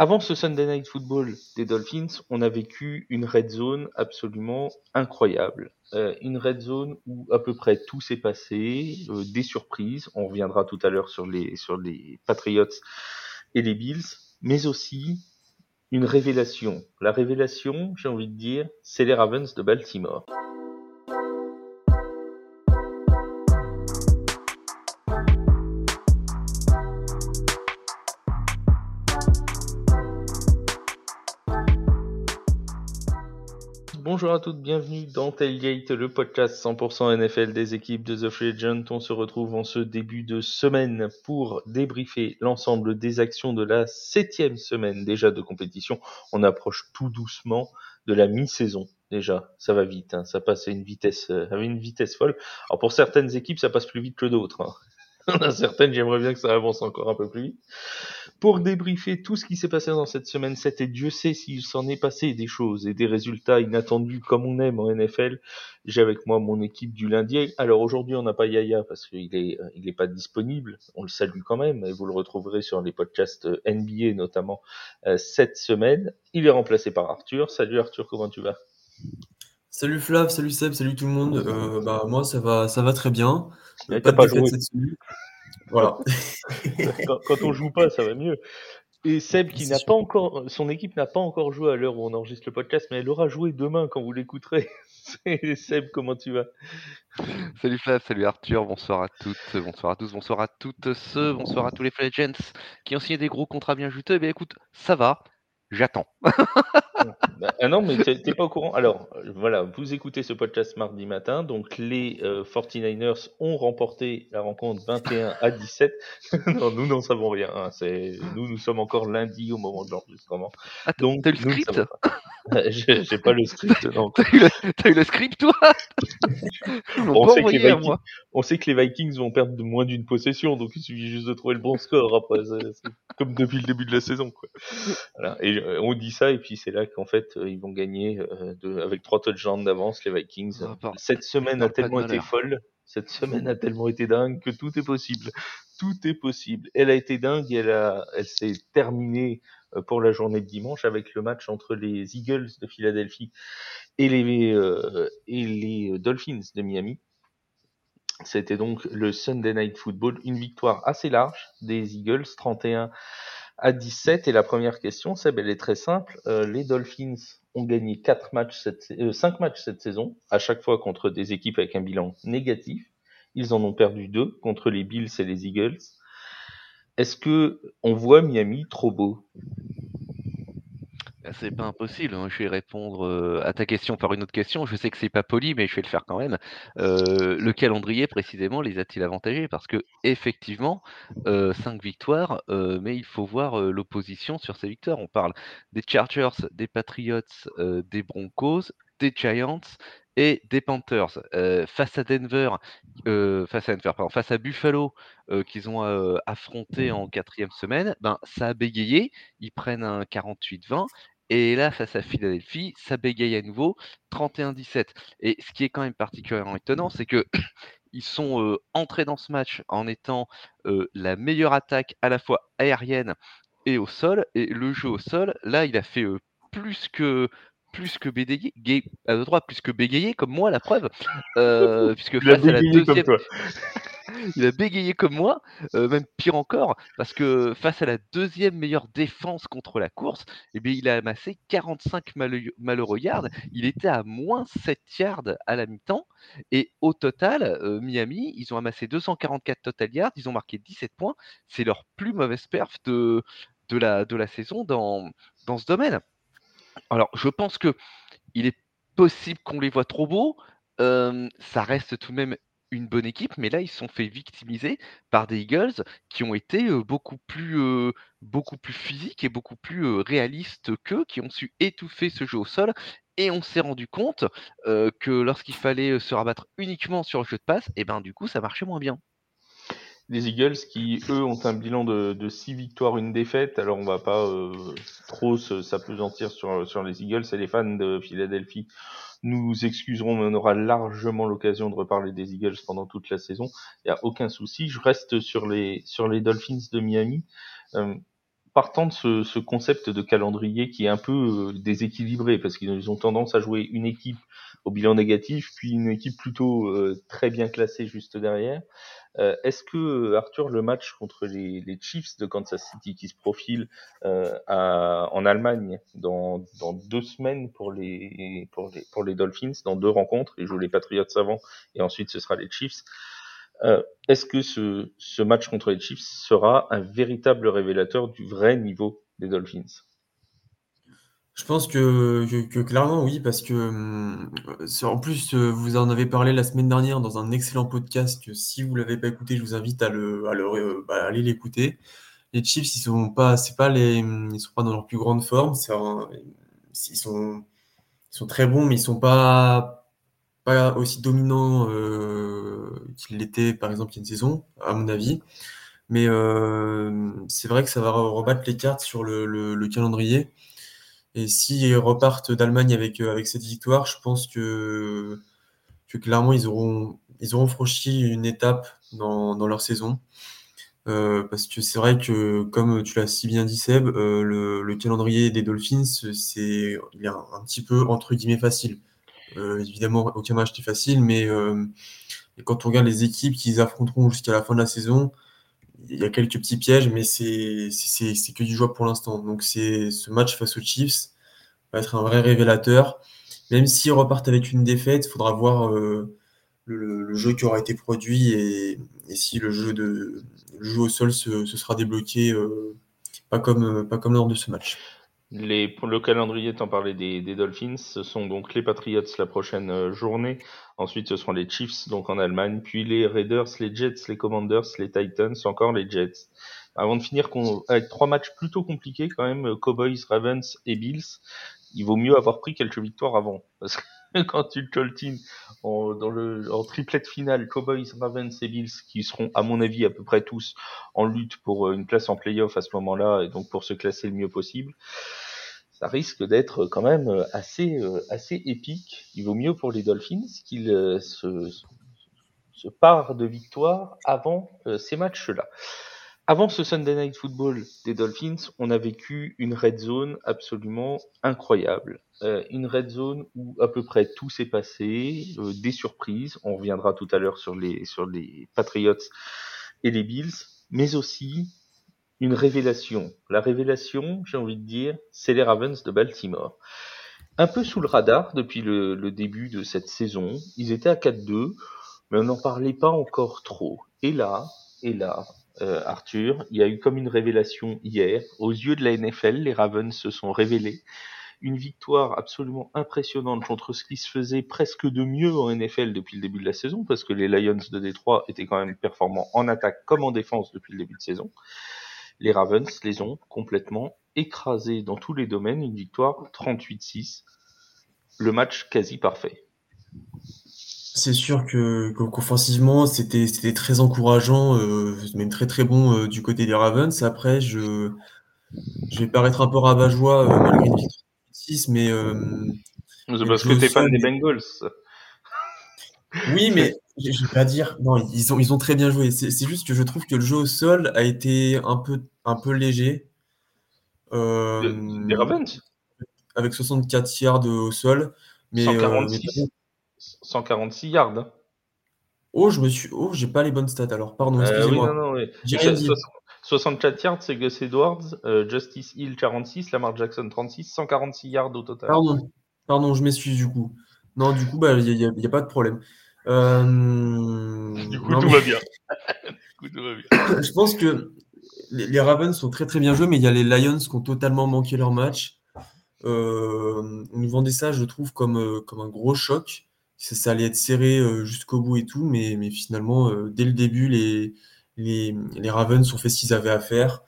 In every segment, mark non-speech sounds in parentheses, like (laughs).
Avant ce Sunday Night Football des Dolphins, on a vécu une red zone absolument incroyable. Euh, une red zone où à peu près tout s'est passé, euh, des surprises. On reviendra tout à l'heure sur les sur les Patriots et les Bills, mais aussi une révélation. La révélation, j'ai envie de dire, c'est les Ravens de Baltimore. Bonjour à toutes, bienvenue dans Tailgate, le podcast 100% NFL des équipes de The Free Agent. On se retrouve en ce début de semaine pour débriefer l'ensemble des actions de la septième semaine déjà de compétition. On approche tout doucement de la mi-saison déjà. Ça va vite, hein. ça passe à une vitesse, euh, à une vitesse folle. Alors pour certaines équipes, ça passe plus vite que d'autres. Hein. (laughs) certaines, j'aimerais bien que ça avance encore un peu plus vite. Pour débriefer tout ce qui s'est passé dans cette semaine 7, et Dieu sait s'il s'en est passé des choses et des résultats inattendus comme on aime en NFL, j'ai avec moi mon équipe du lundi. Alors aujourd'hui, on n'a pas Yaya parce qu'il est, il est pas disponible. On le salue quand même et vous le retrouverez sur les podcasts NBA notamment euh, cette semaine. Il est remplacé par Arthur. Salut Arthur, comment tu vas? Salut Flav, salut Seb, salut tout le monde. Euh, bah, moi, ça va, ça va très bien. pas de pas joué. Voilà. (laughs) quand, on joue pas, ça va mieux. Et Seb, qui n'a pas encore, son équipe n'a pas encore joué à l'heure où on enregistre le podcast, mais elle aura joué demain quand vous l'écouterez. (laughs) Seb, comment tu vas? Salut Flav, salut Arthur, bonsoir à toutes, bonsoir à tous, bonsoir à toutes ceux, bonsoir à tous les Legends qui ont signé des gros contrats bien juteux. Eh bien écoute, ça va, j'attends. Bah, ah non, mais t'es pas au courant. Alors, voilà, vous écoutez ce podcast mardi matin. Donc, les 49ers euh, ont remporté la rencontre 21 à 17. (laughs) non, nous n'en savons rien. Hein. C'est nous, nous sommes encore lundi au moment de l'enregistrement. Donc, t'as le script? (laughs) J'ai pas le script. Non. T'as eu, eu, le script, toi (laughs) on, sait que les Vikings, on sait que les Vikings vont perdre de moins d'une possession, donc il suffit juste de trouver le bon score. Après, comme depuis le début de la saison. Quoi. Voilà. Et euh, on dit ça, et puis c'est là qu'en fait, euh, ils vont gagner euh, de, avec trois touchdowns d'avance, les Vikings. Cette semaine a tellement été folle, cette semaine a tellement été dingue que tout est possible. Tout est possible. Elle a été dingue elle, a, elle s'est terminée pour la journée de dimanche avec le match entre les Eagles de Philadelphie et les, et les Dolphins de Miami. C'était donc le Sunday Night Football, une victoire assez large des Eagles, 31 à 17. Et la première question, Seb, elle est très simple. Euh, les Dolphins ont gagné 4 matchs cette, euh, 5 matchs cette saison, à chaque fois contre des équipes avec un bilan négatif. Ils en ont perdu 2 contre les Bills et les Eagles. Est-ce que on voit Miami trop beau? Bah, c'est pas impossible. Hein. Je vais répondre à ta question par une autre question. Je sais que c'est pas poli, mais je vais le faire quand même. le calendrier précisément les a-t-il avantagés? Parce que effectivement, 5 victoires, mais il faut voir l'opposition sur ces victoires. On parle des Chargers, des Patriots, des Broncos, des Giants et des Panthers. face à Denver, face à Denver, pardon, face à Buffalo, qu'ils ont affronté en quatrième semaine, ben ça a bégayé. Ils prennent un 48-20 et là, face à Philadelphie, ça bégaye à nouveau 31-17. Et ce qui est quand même particulièrement étonnant, c'est que (clears throat) ils sont entrés dans ce match en étant la meilleure attaque à la fois aérienne et au sol. Et le jeu au sol, là, il a fait plus que plus que bégayer, à droite, plus que bégayer, comme moi, la preuve. (laughs) puisque face à la deuxième. (laughs) il a bégayé comme moi, euh, même pire encore, parce que face à la deuxième meilleure défense contre la course, eh bien, il a amassé 45 malheureux yards. Il était à moins 7 yards à la mi-temps. Et au total, euh, Miami, ils ont amassé 244 total yards, ils ont marqué 17 points. C'est leur plus mauvaise perf de, de, la, de la saison dans, dans ce domaine. Alors, je pense que il est possible qu'on les voit trop beaux. Ça reste tout de même une bonne équipe, mais là, ils sont fait victimiser par des Eagles qui ont été beaucoup plus, beaucoup plus physiques et beaucoup plus réalistes qu'eux, qui ont su étouffer ce jeu au sol. Et on s'est rendu compte que lorsqu'il fallait se rabattre uniquement sur le jeu de passe, et ben du coup, ça marchait moins bien. Les Eagles qui, eux, ont un bilan de, 6 victoires, une défaite. Alors, on va pas trop s'apesantir sur, sur les Eagles et les fans de Philadelphie nous excuserons, mais on aura largement l'occasion de reparler des Eagles pendant toute la saison. Il n'y a aucun souci. Je reste sur les, sur les Dolphins de Miami. Euh, partant de ce, ce, concept de calendrier qui est un peu déséquilibré, parce qu'ils ont tendance à jouer une équipe au bilan négatif, puis une équipe plutôt très bien classée juste derrière. Euh, est-ce que Arthur, le match contre les, Chiefs de Kansas City qui se profile euh, en Allemagne dans, deux semaines pour les, pour les pour les Dolphins, dans deux rencontres, ils jouent les Patriots avant et ensuite ce sera les Chiefs. Euh, Est-ce que ce, ce match contre les Chiefs sera un véritable révélateur du vrai niveau des Dolphins? Je pense que, clairement oui, parce que hum, en plus vous en avez parlé la semaine dernière dans un excellent podcast que si vous l'avez pas écouté, je vous invite à le bah, aller l'écouter. Les Chiefs, ils sont pas, c'est pas les, ils sont pas dans leur plus grande forme. Ils sont, très bons, mais ils sont pas, aussi dominants euh, qu'ils l'étaient par exemple il y a une saison, à mon avis. Mais euh, c'est vrai que ça va rebattre les cartes sur le calendrier. Et s'ils repartent d'Allemagne avec, euh, avec cette victoire, je pense que, que clairement, ils auront, ils auront franchi une étape dans, dans leur saison. Euh, parce que c'est vrai que, comme tu l'as si bien dit, Seb, euh, le, le, calendrier des Dolphins, c'est un, petit peu entre guillemets facile. Évidemment, aucun match n'est facile, mais quand on regarde les équipes qu'ils affronteront jusqu'à la fin de la saison, il y a quelques petits pièges, mais c'est que du jouable pour l'instant. Donc c'est ce match face aux Chiefs va être un vrai révélateur. Même s'ils repartent avec une défaite, il faudra voir euh, le, jeu qui aura été produit et, si le jeu, de, au sol se, se sera débloqué, euh, pas, comme, pas comme lors de ce match. Les, le calendrier, t'en parlais des, des, Dolphins, ce sont donc les Patriots la prochaine euh, journée. Ensuite, ce seront les Chiefs, donc en Allemagne, puis les Raiders, les Jets, les Commanders, les Titans, encore les Jets. Avant de finir avec trois matchs plutôt compliqués quand même, Cowboys, Ravens et Bills, il vaut mieux avoir pris quelques victoires avant. (laughs) quand tu coltines en, dans le, en triplette finale, Cowboys, Ravens et Bills, qui seront à mon avis à peu près tous en lutte pour euh, une place en playoff à ce moment-là, et donc pour se classer le mieux possible, ça risque d'être quand même euh, assez, euh, assez épique. Il vaut mieux pour les Dolphins qu'ils se, se parent de victoire avant ces matchs-là. Avant ce Sunday Night Football des Dolphins, on a vécu une red zone absolument incroyable. Euh, une red zone où à peu près tout s'est passé, euh, des surprises. On reviendra tout à l'heure sur les sur les Patriots et les Bills, mais aussi une révélation. La révélation, j'ai envie de dire, c'est les Ravens de Baltimore. Un peu sous le radar depuis le, le début de cette saison. Ils étaient à 4-2, mais on n'en parlait pas encore trop. Et là, et là, euh, Arthur, il y a eu comme une révélation hier. Aux yeux de la NFL, les Ravens se sont révélés. Une victoire absolument impressionnante contre ce qui se faisait presque de mieux en NFL depuis le début de la saison, parce que les Lions de Détroit étaient quand même performants en attaque comme en défense depuis le début de saison. Les Ravens les ont complètement écrasés dans tous les domaines. Une victoire 38-6. Le match quasi parfait. C'est sûr que qu'offensivement, c'était c'était très encourageant, euh, même très très bon euh, du côté des Ravens. Après, je je vais paraître un peu rabat-joie euh, malgré victoire 6, mais euh, c'est parce que t'es fan des Bengals. Oui, mais (laughs) je vais pas dire. Non, ils ont ils ont très bien joué. C'est juste que je trouve que le jeu au sol a été un peu un peu léger. Euh, des Ravens? avec 64 yards au sol, mais 146. 146 yards. Hein. Oh, je me suis. Oh, j'ai pas les bonnes stats alors. Pardon, excusez-moi. Euh, oui, non, non, oui. 64 yards, c'est Gus Edwards, euh, Justice Hill 46, Lamar Jackson 36, 146 yards au total. Pardon, pardon, je m'excuse du coup. Non, du coup, bah, il n'y a, a, a, pas de problème. Euh... Du coup, non, tout, mais... va bien. (laughs) coup, tout va bien. je pense que les, Ravens sont très très bien joués, mais il y a les Lions qui ont totalement manqué leur match. Euh, on nous vendait ça, je trouve, comme, euh, comme un gros choc ça, allait être serré euh, jusqu'au bout et tout, mais, finalement, euh, dès le début, les, les, Ravens ont fait ce qu'ils avaient à faire.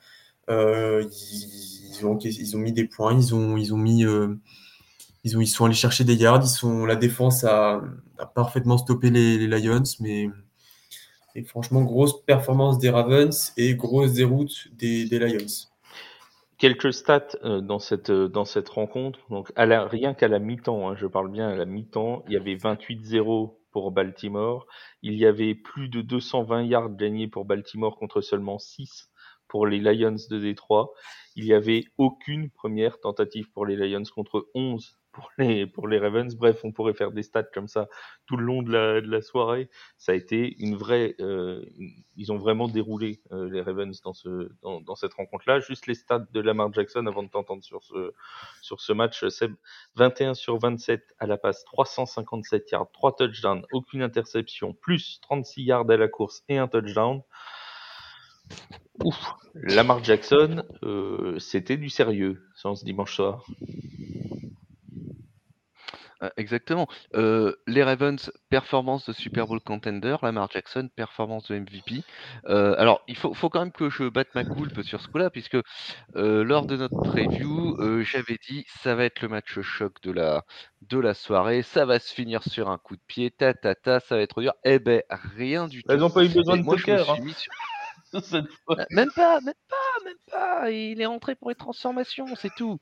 Euh, ils, ont, ils ont mis des points, ils ont, ils ont mis, ils ont, ils sont allés chercher des yards. Ils sont, la défense a, parfaitement stoppé les, Lions, mais franchement, grosse performance des Ravens et grosse déroute des Lions quelques stats euh, dans cette euh, dans cette rencontre. Donc à la, rien qu'à la mi-temps, hein, je parle bien à la mi-temps, il y avait 28-0 pour Baltimore. Il y avait plus de 220 yards gagnés pour Baltimore contre seulement 6 pour les Lions de Détroit. Il n'y avait aucune première tentative pour les Lions contre 11 pour les, pour Ravens. Bref, on pourrait faire des stats comme ça tout le long de la, soirée. Ça a été une vraie. Euh, ils ont vraiment déroulé euh, les Ravens dans, ce, dans, dans cette rencontre-là. Juste les stats de Lamar Jackson avant de t'entendre sur ce, match. Seb, 21 sur 27 à la passe, 357 yards, 3 touchdowns, aucune interception, plus 36 yards à la course et un touchdown. Ouf, Lamar Jackson, euh, c'était du sérieux ce dimanche soir. Euh, exactement. Euh, les Ravens, performance de Super Bowl contender. Lamar Jackson, performance de MVP. Euh, alors, il faut, faut, quand même que je batte ma coulpe sur ce coup-là, puisque lors de notre preview, j'avais dit ça va être le match choc de la, de la soirée, ça va se finir sur un coup de pied, ta ta ta, ça va être dur. Eh ben, rien du tout. Ils n'ont pas eu besoin de moi, je hein. (laughs) même pas, même pas, même pas. Il est rentré pour les transformations, c'est tout.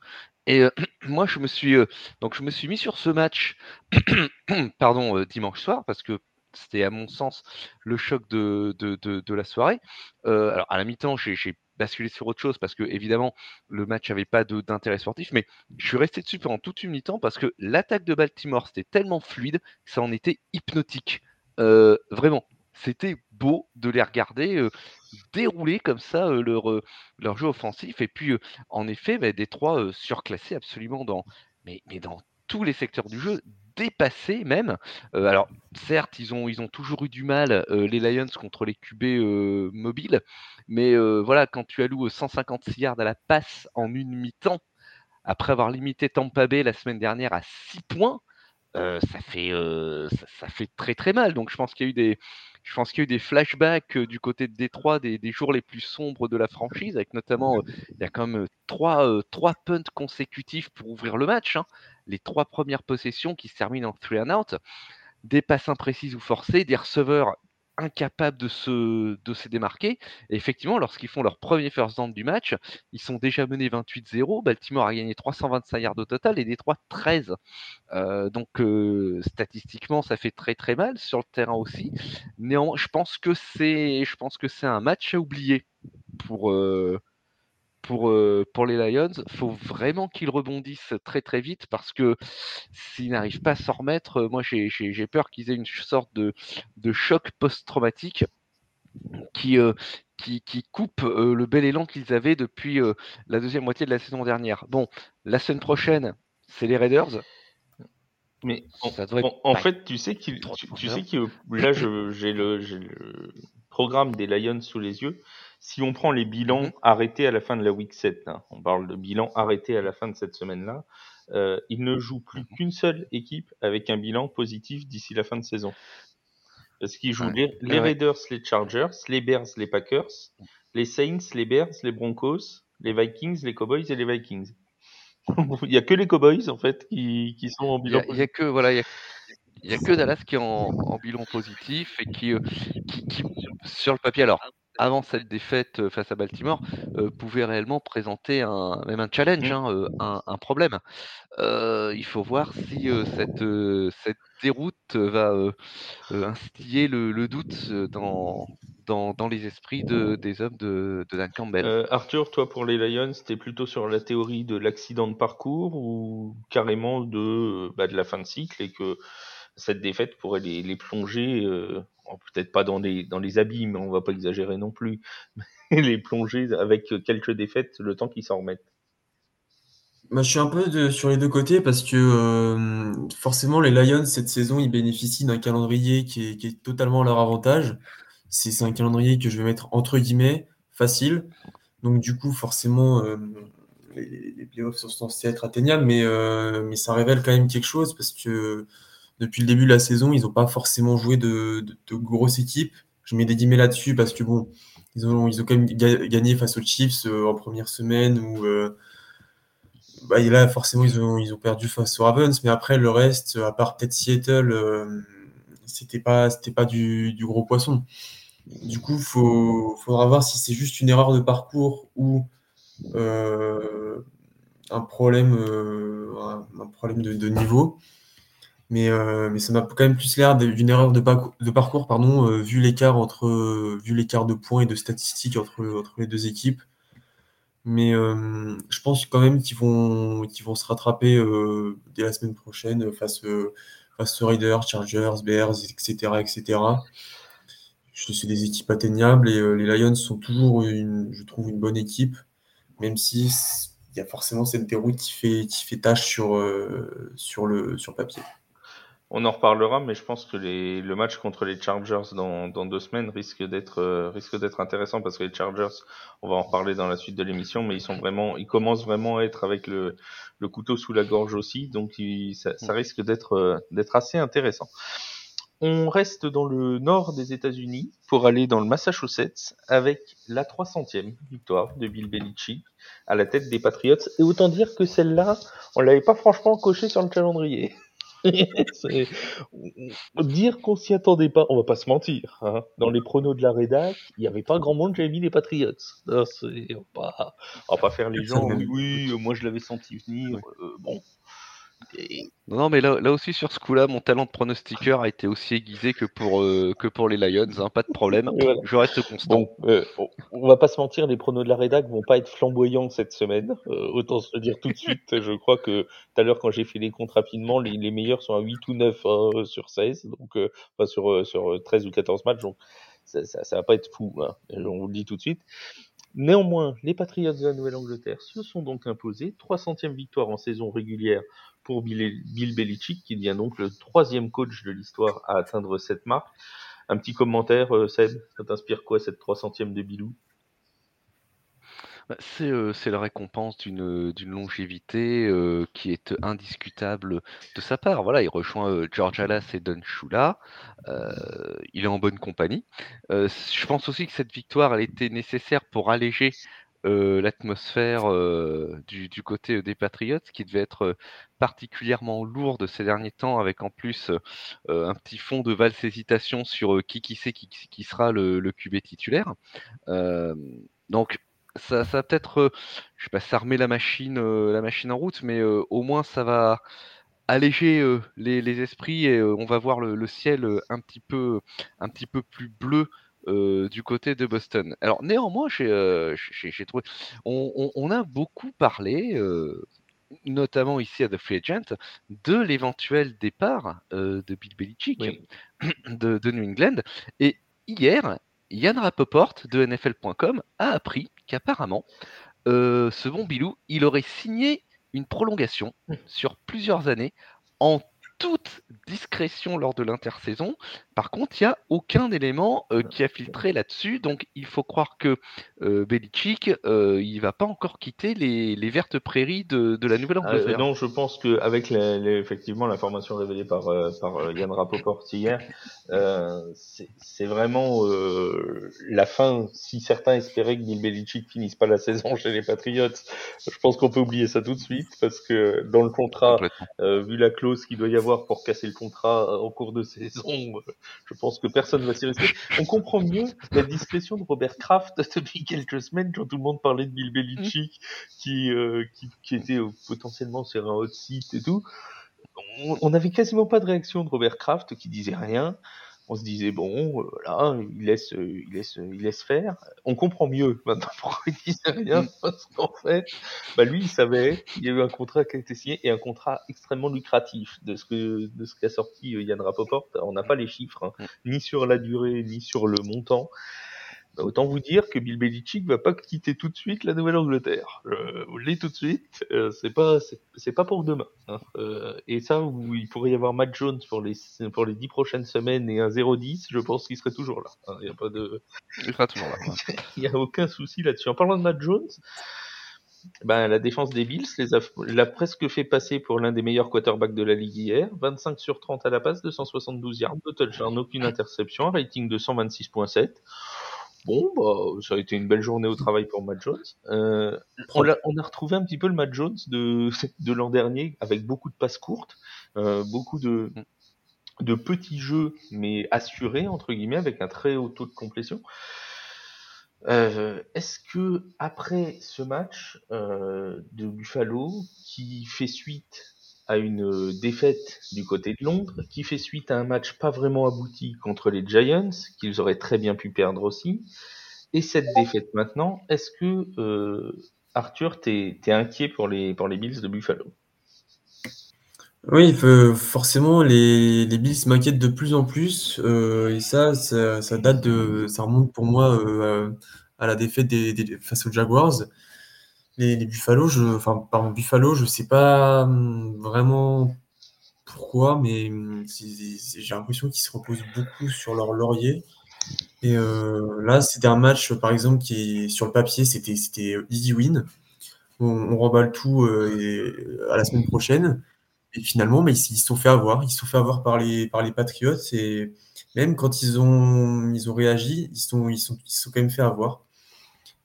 Et (clears throat) moi, je me suis donc je me suis mis sur ce match, (clears throat) pardon, dimanche soir parce que c'était à mon sens le choc de, de, de, la soirée. alors à la mi-temps, j'ai basculé sur autre chose parce que évidemment le match n'avait pas d'intérêt sportif, mais je suis resté dessus pendant toute une mi-temps parce que l'attaque de Baltimore c'était tellement fluide que ça en était hypnotique. vraiment, c'était beau de les regarder dérouler comme ça leur, leur jeu offensif. Et puis, en effet, bah, Détroit surclassé absolument dans, mais, mais dans tous les secteurs du jeu, dépassé même. alors, certes, ils ont, ils ont toujours eu du mal, les Lions, contre les QB mobiles, mais voilà, quand tu alloues 156 yards à la passe en une mi-temps, après avoir limité Tampa Bay la semaine dernière à 6 points, ça, fait, ça, fait très très mal. Donc je pense qu'il y a eu des, je pense qu'il y a eu des flashbacks du côté de Détroit des, jours les plus sombres de la franchise, avec notamment, il y a quand même trois, trois punts consécutifs pour ouvrir le match. Hein. Les trois premières possessions qui se terminent en three and out, des passes imprécises ou forcées, des receveurs incapables de se, de se démarquer. Et effectivement, lorsqu'ils font leur premier first down du match, ils sont déjà menés 28-0. Baltimore a gagné 325 yards au total et Détroit 13. Euh, donc euh, statistiquement, ça fait très très mal sur le terrain aussi. Néanmoins, je pense que c'est, un match à oublier pour, euh, pour, pour les Lions. Il faut vraiment qu'ils rebondissent très très vite parce que s'ils n'arrivent pas à s'en remettre, moi j'ai peur qu'ils aient une sorte de, de choc post-traumatique qui, qui, qui, coupe le bel élan qu'ils avaient depuis la deuxième moitié de la saison dernière. Bon, la semaine prochaine, c'est les Raiders. Mais en, fait, tu sais qu'il, tu, sais que là, j'ai le, le programme des Lions sous les yeux. Si on prend les bilans mhm. arrêtés à la fin de la week 7, hein, on parle de bilan arrêté à la fin de cette semaine-là, euh, il ne joue plus mhm. qu'une seule équipe avec un bilan positif d'ici la fin de saison. Parce qu'il joue les, Raiders, les Chargers, les Bears, les Packers, les Saints, les Bears, les Broncos, les Vikings, les Cowboys et les Vikings. (laughs) il n'y a que les Cowboys en fait qui, qui sont en bilan. Il n'y a, que voilà, il y a, que Dallas qui est en, bilan positif et qui, euh, qui, qui, sur le papier alors avant cette défaite face à Baltimore, pouvait réellement présenter un, même un challenge, mmh. hein, un, problème. il faut voir si cette, cette déroute va instiller le, doute dans, dans, les esprits de, des hommes de, de Dan Campbell. Arthur, toi pour les Lions, c'était plutôt sur la théorie de l'accident de parcours ou carrément de, bah, de la fin de cycle et que cette défaite pourrait les, plonger peut-être pas dans les, dans les abîmes, on va pas exagérer non plus, (laughs) mais les plonger avec quelques défaites le temps qu'ils s'en remettent. Bah, je suis un peu sur les deux côtés parce que euh, forcément les Lions cette saison ils bénéficient d'un calendrier qui est, totalement à leur avantage. C'est un calendrier que je vais mettre entre guillemets facile. Donc du coup forcément euh, les, playoffs sont censés être atteignables, euh, mais ça révèle quand même quelque chose parce que depuis le début de la saison, ils n'ont pas forcément joué de, grosses équipes. Je mets des guillemets là-dessus parce que bon, ils ont, quand même gagné face aux Chiefs euh, en première semaine où euh, bah, là, forcément, ils ont, ils ont perdu face aux Ravens, mais après, le reste, à part peut-être Seattle, euh, c'était pas, c'était pas du, gros poisson. Du coup, il faudra voir si c'est juste une erreur de parcours ou un problème, un, problème de, de niveau. Mais, euh, mais ça m'a quand même plus l'air d'une erreur de, parcours, pardon, euh, vu l'écart entre vu l'écart de points et de statistiques entre, entre les deux équipes. Mais euh, je pense quand même qu'ils vont, vont se rattraper dès la semaine prochaine face, face aux Raiders, Chargers, Bears, etc. etc. C'est des équipes atteignables et les Lions sont toujours, une, je trouve, une bonne équipe, même si il y a forcément cette déroute qui fait, qui fait tâche sur, sur, le, sur papier. On en reparlera, mais je pense que les, le match contre les Chargers dans, dans deux semaines risque d'être euh, risque d'être intéressant parce que les Chargers, on va en reparler dans la suite de l'émission, mais ils vraiment, commencent vraiment à être avec le, couteau sous la gorge aussi, donc ça, risque d'être euh, d'être assez intéressant. On reste dans le nord des États-Unis pour aller dans le Massachusetts avec la 300e victoire de Bill Belichick à la tête des Patriots. Et autant dire que celle-là, on l'avait pas franchement coché sur le calendrier. (laughs) Dire qu'on s'y attendait pas, on va pas se mentir. Hein. Dans les pronos de la rédac, il y avait pas grand monde qui avait mis les Patriots. on, va pas, va pas faire les gens. Oui, oui, moi je l'avais senti venir. Euh, bon, non, mais là, là aussi sur ce coup-là, mon talent de pronostiqueur a été aussi aiguisé que pour, euh, que pour les Lions, hein, pas de problème. Je reste constant. Bon, euh, on va pas se mentir, les pronos de la rédac vont pas être flamboyants cette semaine. Euh, autant se le dire tout de suite. je crois que tout à l'heure, quand j'ai fait les comptes rapidement, les, les, meilleurs sont à 8 ou 9 hein, sur 16, donc pas sur, sur 13 ou 14 matchs. Donc ça, ça, ça va pas être fou. Hein, on vous le dit tout de suite. Néanmoins, les Patriots de la Nouvelle-Angleterre se sont donc imposés. 300e victoire en saison régulière pour Bill, Belichick, qui devient donc le troisième coach de l'histoire à atteindre cette marque. Un petit commentaire, euh, Seb, ça t'inspire quoi cette 300e de Bilou? Bah, euh, c'est, la récompense d'une, longévité euh, qui est indiscutable de sa part. Voilà, il rejoint George Alas et Don Shula. il est en bonne compagnie. je pense aussi que cette victoire, elle était nécessaire pour alléger l'atmosphère du, côté des Patriots, qui devait être particulièrement lourde ces derniers temps, avec en plus un petit fond de valse hésitation sur qui qui sait qui, qui sera le, le QB titulaire. donc ça, ça va peut-être, je sais pas, s'armer la machine, la machine en route, mais au moins ça va alléger les, les, esprits et on va voir le, le, ciel un petit peu, un petit peu plus bleu euh, du côté de Boston. Alors néanmoins, j'ai euh, trouvé, on, a beaucoup parlé, euh, notamment ici à The Free Agent, de l'éventuel départ de Bill Belichick (clears throat) de, New England. Et hier, Yann Rapoport de NFL.com a appris qu'apparemment, ce bon Bilou, il aurait signé une prolongation mmh. sur plusieurs années en toute discrétion lors de l'intersaison. Par contre, il n'y a aucun élément euh, qui a filtré là-dessus. Donc, il faut croire que euh, Belichick, euh, il va pas encore quitter les, les vertes prairies de, de la Nouvelle-Angleterre. non, je pense qu'avec effectivement l'information révélée par, par Yann Rapoport hier, c'est vraiment la fin. Si certains espéraient que Bill Belichick finisse pas la saison chez les Patriots, je pense qu'on peut oublier ça tout de suite parce que dans le contrat, vu la clause qu'il doit y avoir pour casser le contrat en cours de saison, je pense que personne va s'y rester. On comprend mieux la discrétion de Robert Kraft (laughs) depuis quelques semaines quand tout le monde parlait de Bill Belichick qui, euh, qui, était potentiellement sur un hot seat et tout. On, on avait quasiment pas de réaction de Robert Kraft qui disait rien on se disait bon, euh, voilà, il laisse, euh, il laisse, il laisse faire. On comprend mieux maintenant (laughs) pourquoi il disait rien mm. parce qu'en fait, bah lui, il savait, il y a eu un contrat qui a été signé et un contrat extrêmement lucratif de ce que, de ce qu'a sorti euh, Yann Rapoport. On n'a pas les chiffres, hein, mm. ni sur la durée, ni sur le montant. Bah, autant vous dire que Bill Belichick va pas quitter tout de suite la Nouvelle-Angleterre. Euh, vous le tout de suite, euh, c'est pas c'est pas pour demain. Hein. Euh, et ça, où il pourrait y avoir Matt Jones pour les pour les dix prochaines semaines et un 0-10, je pense qu'il serait toujours là. Hein. Il y a pas de. Il sera toujours là. (laughs) Il y a aucun souci là-dessus. En parlant de Matt Jones. Ben, la défense des Bills l'a presque fait passer pour l'un des meilleurs quarterbacks de la ligue hier. 25 sur 30 à la passe, 272 yards, de touchdown, aucune interception, un rating de 126.7. Bon, bah, ça a été une belle journée au travail pour Matt Jones. Euh, on, a, on, a, retrouvé un petit peu le Matt Jones de, (laughs) de l'an dernier, avec beaucoup de passes courtes, euh, beaucoup de, de petits jeux, mais assurés, entre guillemets, avec un très haut taux de complétion. Euh, Est-ce que après ce match de Buffalo, qui fait suite à une défaite du côté de Londres, qui fait suite à un match pas vraiment abouti contre les Giants, qu'ils auraient très bien pu perdre aussi. Et cette défaite maintenant, est-ce que euh, Arthur, t'es es inquiet pour les, pour les Bills de Buffalo? Oui, forcément, les, les Bills m'inquiètent de plus en plus. Euh, et ça, ça, date de, ça remonte pour moi euh, à la défaite des, face aux Jaguars. Les, Buffalo, je, enfin, pardon, Buffalo, je sais pas hum, vraiment pourquoi, mais hum, j'ai l'impression qu'ils se reposent beaucoup sur leur laurier. Et euh, là, c'était un match, par exemple, qui sur le papier, c'était c'était easy win. On, remballe tout euh, à la semaine prochaine. Et finalement, mais ils se sont fait avoir. Ils se sont fait avoir par les, par Patriots. Et même quand ils ont, ils ont réagi, ils sont, ils, sont, ils sont quand même fait avoir.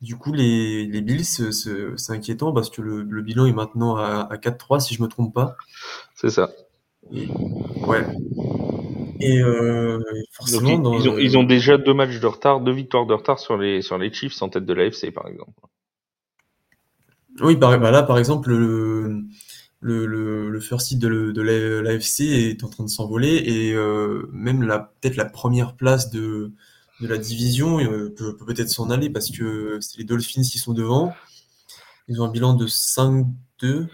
Du coup, les, les Bills, c'est inquiétant parce que le, le, bilan est maintenant à, à 4-3, si je me trompe pas. C'est ça. ouais. Et euh, forcément, ils, ont, ils, ont, déjà deux matchs de retard, deux victoires de retard sur les, sur les Chiefs en tête de l'AFC, par exemple. Oui, bah là, par exemple, le, le, le, le first seed de, de l'AFC est en train de s'envoler et euh, même peut-être la première place de, de la division euh, peut peut-être s'en aller parce que c'est les Dolphins qui sont devant. Ils ont un bilan de 5-2. Euh,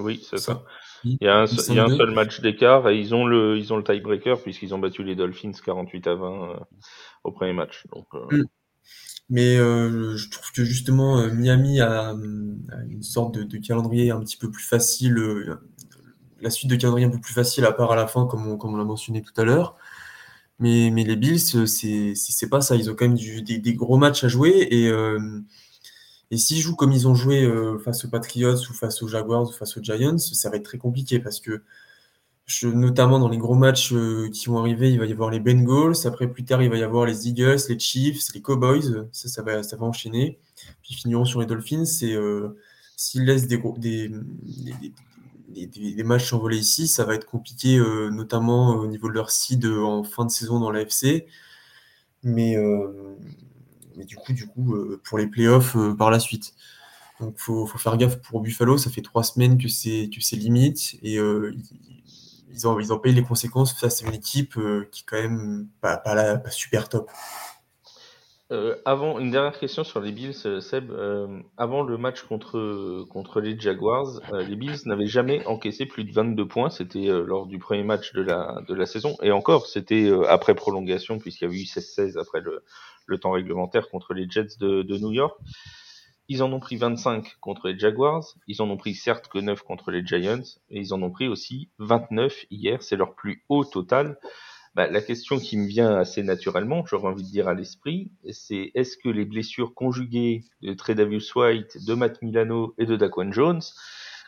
oui, c'est ça. Il y a un, il y a un seul match d'écart et ils ont le, ils ont le tiebreaker puisqu'ils ont battu les Dolphins 48 à 20 euh, au premier match. Donc, euh... Mm. Mais je trouve que justement Miami a, a une sorte de, de, calendrier un petit peu plus facile, la suite de calendrier un peu plus facile à part à la fin comme on, comme on l'a mentionné tout à l'heure. Mais, les Bills, c'est pas ça. Ils ont quand même des, gros matchs à jouer et et s'ils jouent comme ils ont joué euh, face aux Patriots ou face aux Jaguars ou face aux Giants, ça va être très compliqué parce que notamment dans les gros matchs euh, qui vont arriver, il va y avoir les Bengals. Après, plus tard, il va y avoir les Eagles, les Chiefs, les Cowboys. Ça, ça va, ça va enchaîner. Puis finiront sur les Dolphins. Euh, s'ils laissent des, des, des, des, des matchs s'envoler ici, ça va être compliqué, euh, notamment au niveau de leur seed en fin de saison dans l'AFC. Mais mais du coup, du coup, euh, pour les playoffs euh, par la suite. Donc, faut, faut faire gaffe pour Buffalo. Ça fait trois semaines que c'est limite et euh, ils ont ils payé les conséquences face à une équipe qui est quand même pas, pas, pas super top. Euh, avant, une dernière question sur les Bills, Seb. Euh, avant le match contre, contre les Jaguars, euh, les Bills n'avaient jamais encaissé plus de 22 points. C'était lors du premier match de la, de la saison. Et encore, c'était après prolongation, puisqu'il y avait eu 16-16 après le, le temps réglementaire contre les Jets de, de, New York. Ils en ont pris 25 contre les Jaguars, ils en ont pris certes que 9 contre les Giants, et ils en ont pris aussi 29 hier, c'est leur plus haut total. Bah, la question qui me vient assez naturellement, j'aurais envie de dire à l'esprit, c'est est-ce que les blessures conjuguées de Tredavious White, de Matt Milano et de Daquan Jones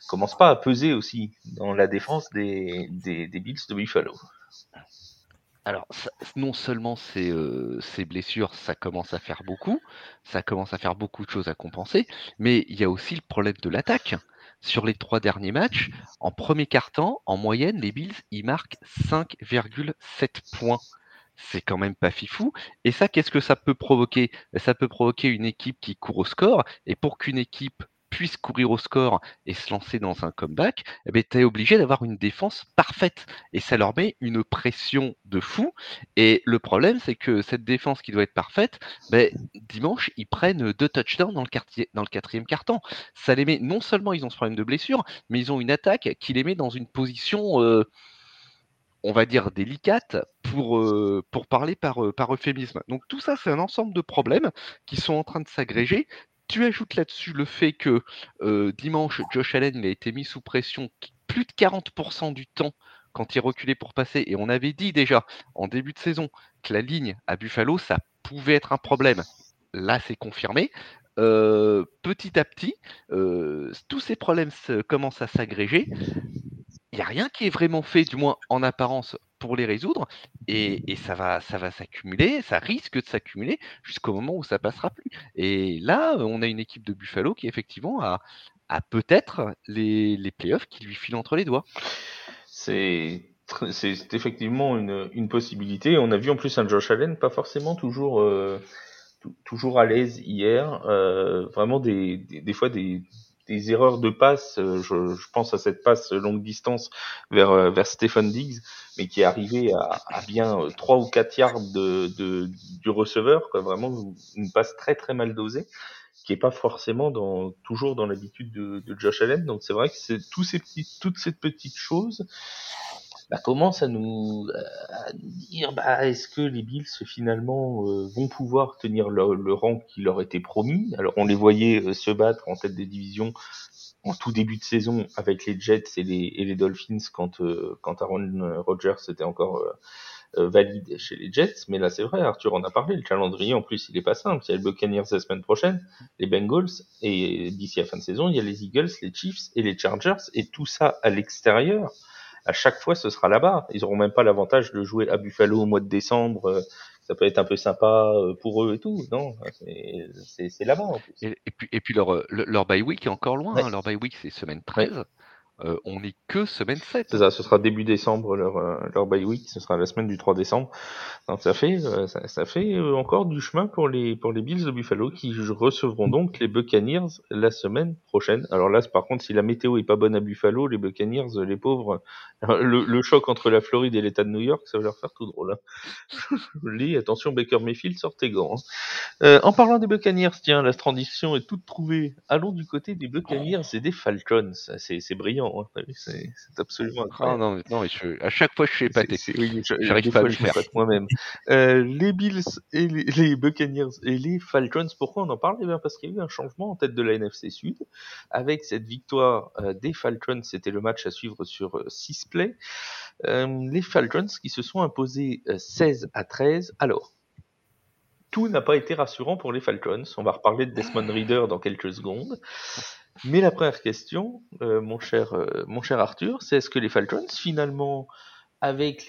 commencent pas à peser aussi dans la défense des, des, Bills de Buffalo? Alors, non seulement euh, ces, blessures, ça commence à faire beaucoup, ça commence à faire beaucoup de choses à compenser, mais il y a aussi le problème de l'attaque. Sur les trois derniers matchs, en premier quart-temps, en moyenne, les Bills, ils marquent 5,7 points. C'est quand même pas fifou. Et ça, qu'est-ce que ça peut provoquer? Ça peut provoquer une équipe qui court au score. Et pour qu'une équipe puisse courir au score et se lancer dans un comeback, eh ben, tu es obligé d'avoir une défense parfaite. Et ça leur met une pression de fou. Et le problème, c'est que cette défense qui doit être parfaite, ben, dimanche, ils prennent deux touchdowns dans le, quatrième carton. Ça les met, non seulement ils ont ce problème de blessure, mais ils ont une attaque qui les met dans une position... Euh, on va dire délicate pour, euh, parler par, euh, par euphémisme. Donc tout ça, c'est un ensemble de problèmes qui sont en train de s'agréger tu ajoutes là-dessus le fait que dimanche, Josh Allen a été mis sous pression plus de 40% du temps quand il reculait pour passer. Et on avait dit déjà en début de saison que la ligne à Buffalo, ça pouvait être un problème. Là, c'est confirmé. Petit à petit, tous ces problèmes commencent à s'agréger. Il n'y a rien qui est vraiment fait, du moins en apparence, pour les résoudre. Et, et ça va, ça va s'accumuler, ça risque de s'accumuler jusqu'au moment où ça passera plus. Et là, on a une équipe de Buffalo qui effectivement a, a peut-être les, les playoffs qui lui filent entre les doigts. C'est c'est effectivement une, une, possibilité. On a vu en plus un Josh Allen pas forcément toujours euh, toujours à l'aise hier. Euh, vraiment des, des, fois des des erreurs de passe. Je, je, pense à cette passe longue distance vers vers Stephen Diggs, mais qui est arrivé à, à bien trois ou quatre yards de, de du receveur, quoi, vraiment une passe très très mal dosée qui est pas forcément dans, toujours dans l'habitude de, de, Josh Allen. Donc c'est vrai que c'est tous ces petits, toutes ces petites choses bah, commencent à nous, à nous dire bah, est-ce que les Bills finalement euh, vont pouvoir tenir le, le, rang qui leur était promis? Alors on les voyait euh, se battre en tête des divisions en tout début de saison avec les Jets et les, et les Dolphins quand, euh, quand Aaron Rodgers était encore euh, valide chez les Jets. Mais là, c'est vrai, Arthur en a parlé. Le calendrier, en plus, il est pas simple. Il y a le Buccaneers la semaine prochaine, les Bengals, et d'ici la fin de saison, il y a les Eagles, les Chiefs et les Chargers, et tout ça à l'extérieur. À chaque fois, ce sera là-bas. Ils auront même pas l'avantage de jouer à Buffalo au mois de décembre. Euh, ça peut être un peu sympa euh, pour eux et tout. Non, c'est là-bas. Et, puis, et puis leur, leur bye week est encore loin. Hein. Leur bye week, c'est semaine 13. Euh, on n'est que semaine 7. C'est ça, ce sera début décembre leur, euh, leur bye week, ce sera la semaine du 3 décembre. Donc ça fait, euh, ça, fait encore du chemin pour les, pour les Bills de Buffalo qui recevront donc les Buccaneers la semaine prochaine. Alors là, par contre, si la météo est pas bonne à Buffalo, les Buccaneers, les pauvres, le, choc entre la Floride et l'État de New York, ça va leur faire tout drôle. Hein. (laughs) Je attention Baker Mayfield, sortez gants. Hein. en parlant des Buccaneers, tiens, la transition est toute trouvée. Allons du côté des Buccaneers et des Falcons. C'est brillant Hein, c'est absolument ah, incroyable. non, non, mais à chaque fois, je suis épaté. Oui, J'arrive pas à le faire moi-même. euh, les Bills et les, (laughs) les, Buccaneers et les Falcons, pourquoi on en parle? Eh bien Parce qu'il y a eu un changement en tête de la NFC Sud. Avec cette victoire euh, des Falcons, c'était le match à suivre sur 6 euh, plays. Euh, les Falcons qui se sont imposés 16 à 13. Alors, tout n'a pas été rassurant pour les Falcons. On va reparler de Desmond Reader dans quelques secondes. Mais la première question, euh, mon, cher, euh, mon cher Arthur, c'est est-ce que les Falcons, finalement, avec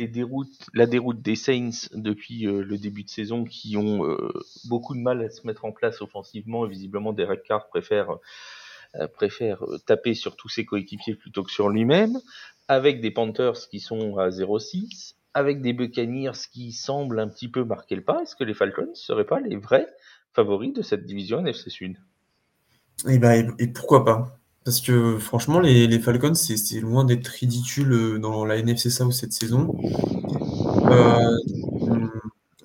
la déroute des Saints depuis euh, le début de saison, qui ont beaucoup de mal à se mettre en place offensivement, et visiblement Derek Carr préfère, préfère taper sur tous ses coéquipiers plutôt que sur lui-même, avec des Panthers qui sont à 0-6, avec des Buccaneers qui semblent un petit peu marquer le pas, est-ce que les Falcons ne seraient pas les vrais favoris de cette division NFC Sud? Et, bah, et, pourquoi pas? Parce que franchement, les, les Falcons, c'est loin d'être ridicule euh, dans la NFC South cette saison. Euh,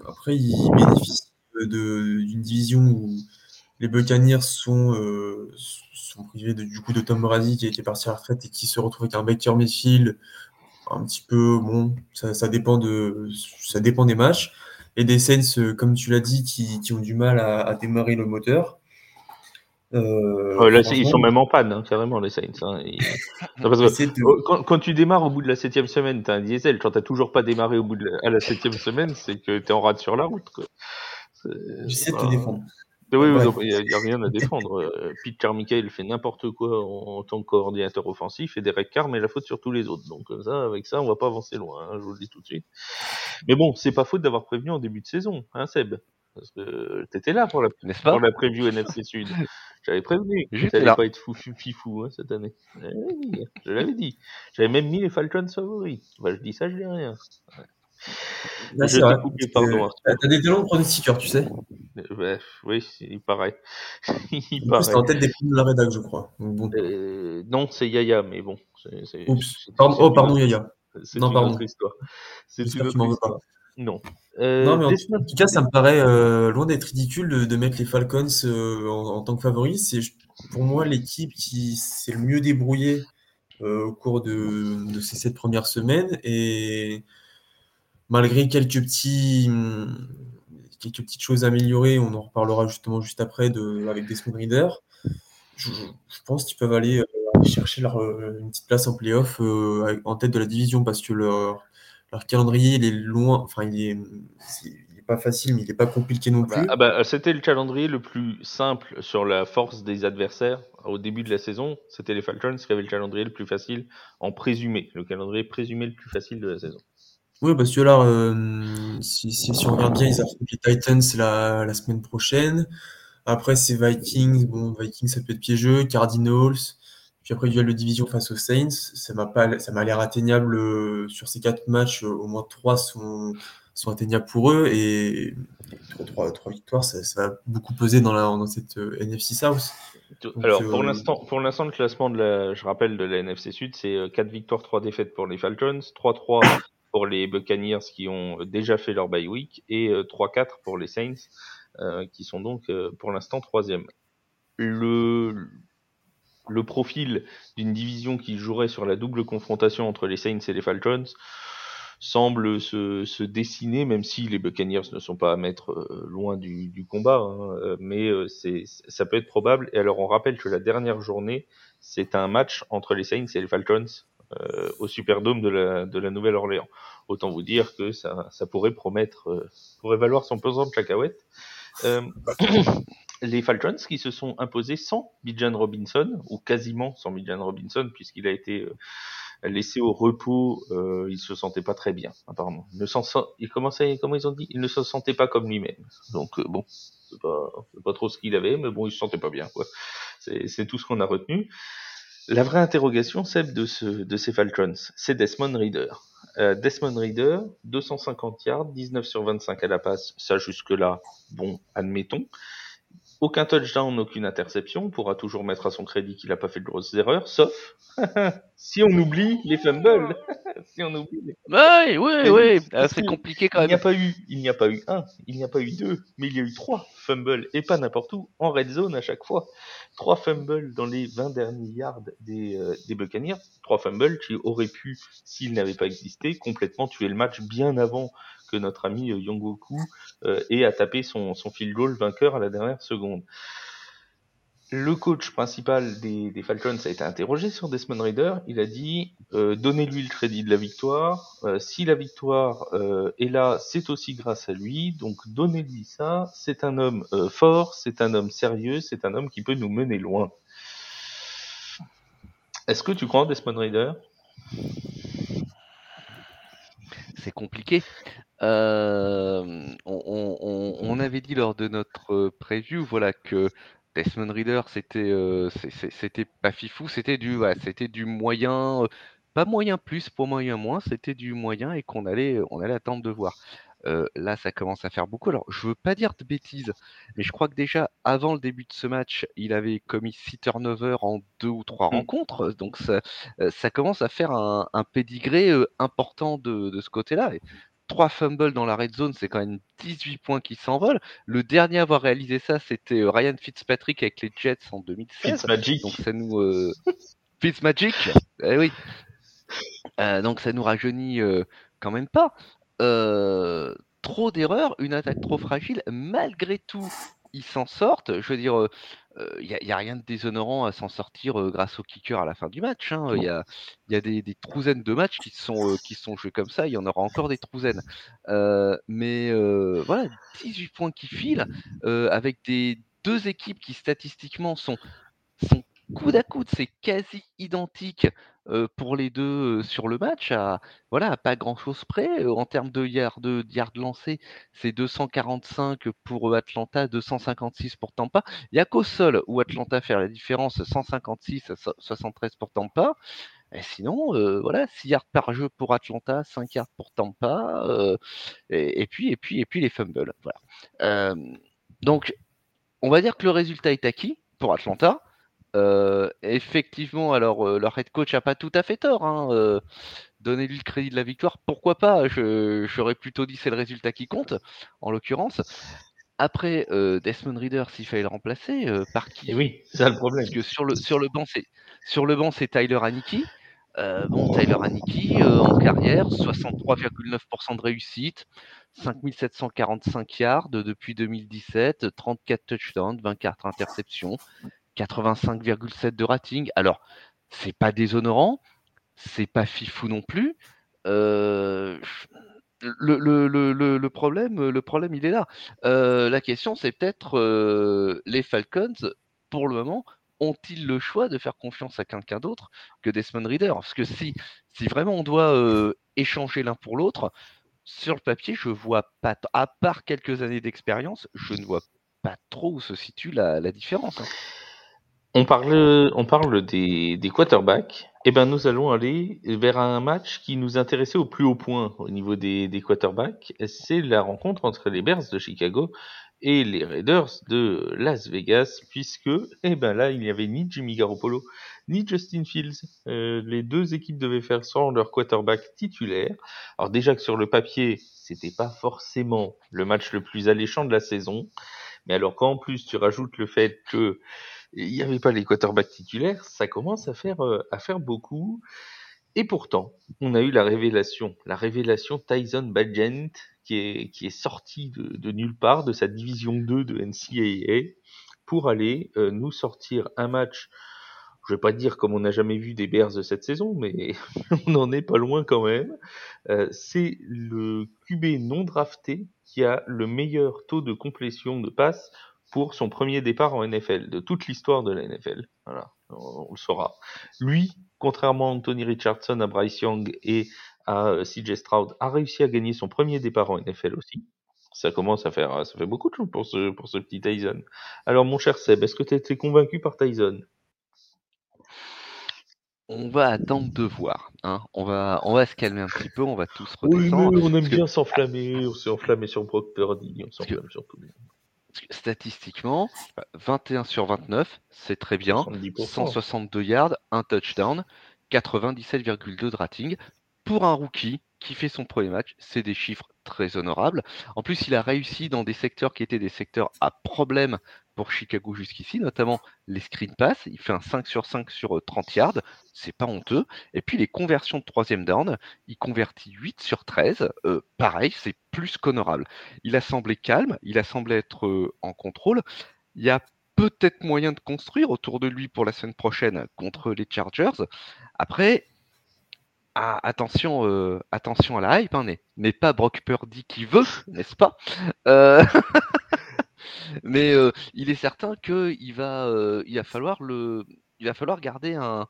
après, ils bénéficient d'une division où les Buccaneers sont, euh, sont privés de, du coup de Tom Brady qui a été parti à la retraite et qui se retrouve avec un Baker Mayfield un petit peu bon ça, ça, dépend de ça dépend des matchs. Et des Saints comme tu l'as dit qui, qui, ont du mal à démarrer le moteur euh, là, ils sont même en panne, hein, carrément, les Saints. Hein. (laughs) quand, quand, tu démarres au bout de la septième semaine, t'as un diesel. Quand t'as toujours pas démarré au bout de la, à la septième semaine, c'est que t'es en rade sur la route. J'essaie de te défendre. Oui, il n'y a, rien à défendre. Euh, Pete Carmichael fait n'importe quoi en, tant que coordinateur offensif et Derek Carr met la faute sur tous les autres. Donc ça, avec ça, on va pas avancer loin, hein, je vous le dis tout de suite. Mais bon, c'est pas faute d'avoir prévenu en début de saison, hein, Seb? Parce que t'étais là pour la, pour la preview NFC Sud. (laughs) J'avais prévenu que ça allait pas être fou, fifou hein, cette année. Eh je l'avais dit. J'avais même mis les Falcons favoris. Bah, je dis ça, je dis rien. Là, je t'ai coupé, pardon. T'as des talents pronostiqueurs, tu sais. Euh, oui, il paraît. (laughs) il paraît. C'est en tête des films de la rédac, je crois. bon. euh, non, c'est Yaya, mais bon. C Oups. Pardon, oh, pardon, Yaya. C'est une pardon. autre histoire. C'est une autre histoire. Non. Euh, non, mais en, tout cas, ça me paraît euh, loin d'être ridicule de, de, mettre les Falcons euh, en, en, tant que favoris. C'est pour moi l'équipe qui s'est le mieux débrouillée au cours de, de, ces sept premières semaines. Et malgré quelques, petits, quelques petites choses améliorées, on en reparlera justement juste après de, avec des Reader, je, je pense qu'ils peuvent aller chercher leur, une petite place en playoff en tête de la division parce que leur leur calendrier, il est loin, enfin, il est, pas facile, mais il n'est pas compliqué non plus. Ah bah, c'était le calendrier le plus simple sur la force des adversaires au début de la saison. C'était les Falcons qui avaient le calendrier le plus facile en présumé, le calendrier présumé le plus facile de la saison. Oui, parce que là, euh, si, si, on regarde bien, ils affrontent les Titans la, la semaine prochaine. Après, c'est Vikings. Bon, Vikings, ça peut être piégeux. Cardinals. Puis après, duel de division face aux Saints, ça m'a pas, ça m'a l'air atteignable euh, sur ces quatre matchs. Euh, au moins trois sont, sont atteignables pour eux. Et, trois, victoires, ça, va beaucoup peser dans, la, dans cette NFC South. Alors, pour l'instant, pour l'instant, le classement de la, je rappelle, de la NFC Sud, c'est 4 victoires, 3 défaites pour les Falcons, 3-3 (coughs) pour les Buccaneers qui ont déjà fait leur bye week et 3-4 pour les Saints qui sont donc pour l'instant troisième. Le, le profil d'une division qui jouerait sur la double confrontation entre les Saints et les Falcons semble se, dessiner, même si les Buccaneers ne sont pas à mettre euh, loin du, combat, hein, euh, mais euh, ça peut être probable. Et alors on rappelle que la dernière journée, c'est un match entre les Saints et les Falcons au Superdome de la, Nouvelle-Orléans. Autant vous dire que ça, pourrait promettre, pourrait valoir son pesant de cacahuètes. Les Falcons qui se sont imposés sans Bijan Robinson, ou quasiment sans Bijan Robinson, puisqu'il a été euh, laissé au repos, euh, il se sentait pas très bien, apparemment. Il ne il commençait, comment ils ont dit, il ne se sentait pas comme lui-même. Donc euh, bon, c'est pas, pas trop ce qu'il avait, mais bon, il se sentait pas bien. C'est tout ce qu'on a retenu. La vraie interrogation, celle de, ce, de ces Falcons, c'est Desmond Reader. Euh, Desmond Reader, 250 yards, 19 sur 25 à la passe, ça jusque-là, bon, admettons. Aucun touchdown, aucune interception. On pourra toujours mettre à son crédit qu'il n'a pas fait de grosses erreurs, sauf (laughs) si on oublie les fumbles. (laughs) si on oublie les... Oui, oui, oui. Ah, c'est compliqué quand même. Il n'y a pas eu, il n'y a pas eu un, il n'y a pas eu deux, mais il y a eu trois fumbles et pas n'importe où, en red zone à chaque fois. Trois fumbles dans les 20 derniers yards des, euh, des Buccaneers. Trois fumbles qui auraient pu, s'ils n'avaient pas existé, complètement tuer le match bien avant que notre ami euh, Yongoku euh, ait à taper son, son field goal vainqueur à la dernière seconde. Le coach principal des, Falcons a été interrogé sur Desmond Raider. Il a dit euh, donnez-lui le crédit de la victoire. si la victoire est là, c'est aussi grâce à lui. Donc donnez-lui ça. C'est un homme fort, c'est un homme sérieux, c'est un homme qui peut nous mener loin. Est-ce que tu crois Desmond Raider C'est compliqué. Euh, on, avait dit lors de notre preview, voilà, que Desmond Reader, c'était euh, c'était pas fifou, c'était du, c'était du moyen, pas moyen plus, pour moyen moins, c'était du moyen et qu'on allait, on allait attendre de voir. Euh, là, ça commence à faire beaucoup. Alors, je veux pas dire de bêtises, mais je crois que déjà avant le début de ce match, il avait commis 6 turnovers en deux ou trois mmh. rencontres. Donc, ça, ça commence à faire un, un pédigré important de, de ce côté-là. 3 fumbles dans la red zone, c'est quand même 18 points qui s'envolent. Le dernier à avoir réalisé ça, c'était euh, Ryan Fitzpatrick avec les Jets en 2016. Fitzmagic. Donc ça nous euh... (laughs) Fitzmagic, eh oui. Euh, donc ça nous rajeunit euh, quand même pas. trop d'erreurs, une attaque trop fragile. Malgré tout, ils s'en sortent. Je veux dire, il n'y a, rien de déshonorant à s'en sortir grâce au kicker à la fin du match. Hein. Il y, a, y a des, des, trouzaines de matchs qui sont, qui sont joués comme ça. Il y en aura encore des trouzaines. mais voilà, 18 points qui filent avec des deux équipes qui statistiquement sont, sont coude à coude, c'est quasi identique pour les deux sur le match, à, voilà, pas grand chose près. en termes de yards, de lancés, c'est 245 pour Atlanta, 256 pour Tampa. Il n'y a qu'au sol où Atlanta fait la différence, 156 à 73 pour Tampa. Et sinon, voilà, 6 yards par jeu pour Atlanta, 5 yards pour Tampa, et, puis, et, puis, et puis les fumbles. Donc, on va dire que le résultat est acquis pour Atlanta. Euh, effectivement, alors euh, leur head coach a pas tout à fait tort. Hein, euh, Donnez-lui le crédit de la victoire, pourquoi pas J'aurais plutôt dit c'est le résultat qui compte, en l'occurrence. Après, Desmond Reader, s'il fallait le remplacer, par qui? Et oui, c'est ça le problème. Parce que sur le, sur le banc, c'est sur le banc, c'est Tyler Aniki. bon, Tyler Aniki, en carrière, 63,9% de réussite, 5745 yards depuis 2017, 34 touchdowns, 24 interceptions, 85,7 de rating. Alors, c'est pas déshonorant, c'est pas fifou non plus. Euh, le, problème, le problème, il est là. Euh, la question, c'est peut-être euh, les Falcons, pour le moment, ont-ils le choix de faire confiance à quelqu'un d'autre que Desmond Reader? Parce que si, vraiment on doit échanger l'un pour l'autre, sur le papier, je vois pas, à part quelques années d'expérience, je ne vois pas trop où se situe la, la différence. Hein. On parle, on parle des, des quarterbacks. Eh ben, nous allons aller vers un match qui nous intéressait au plus haut point au niveau des, des quarterbacks. C'est la rencontre entre les Bears de Chicago et les Raiders de Las Vegas, puisque, eh ben là, il n'y avait ni Jimmy Garoppolo, ni Justin Fields. Euh, les deux équipes devaient faire sans leur quarterback titulaire. Alors déjà que sur le papier, c'était pas forcément le match le plus alléchant de la saison. Mais alors qu'en plus tu rajoutes le fait que il n'y avait pas les quarterbacks titulaires, ça commence à faire, euh, à faire beaucoup. Et pourtant, on a eu la révélation, la révélation Tyson Bagent, qui est, sorti de, nulle part, de sa division 2 de NCAA, pour aller euh, nous sortir un match, je vais pas dire comme on n'a jamais vu des Bears de cette saison, mais (laughs) on n'en est pas loin quand même. Euh, c'est le QB non drafté qui a le meilleur taux de complétion de passe pour son premier départ en NFL, de toute l'histoire de la NFL. Voilà, on, on le saura. Lui, contrairement à Anthony Richardson, à Bryce Young et à euh, CJ Stroud, a réussi à gagner son premier départ en NFL aussi. Ça commence à faire, ça fait beaucoup de choses pour ce, pour ce petit Tyson. Alors, mon cher Seb, est-ce que tu as été convaincu par Tyson? On va attendre de voir. Hein. On, va, on va se calmer un petit peu, on va tous Oui, redescendre. mais on aime que- bien s'enflammer, on s'est enflammé sur Brock Purdy, on s'enflamme sur tout le monde. Statistiquement, 21 sur 29, c'est très bien. 70%. 162 yards, un touchdown, 97,2 de rating. Pour un rookie qui fait son premier match, c'est des chiffres très honorables. En plus, il a réussi dans des secteurs qui étaient des secteurs à problème pour Chicago jusqu'ici, notamment les screen pass. Il fait un 5 sur 5 sur euh, 30 yards, c'est pas honteux. Et puis les conversions de troisième down, il convertit 8 sur 13. Euh, pareil, c'est plus qu'honorable. Il a semblé calme, il a semblé être euh, en contrôle. Il y a peut-être moyen de construire autour de lui pour la semaine prochaine contre les Chargers. Après, ah, attention, euh, attention à la hype, hein, n'est, n'est pas Brock Purdy qui veut, n'est-ce pas? Euh, (laughs) Mais euh, il est certain qu'il va, euh, il va falloir le, il va falloir garder un,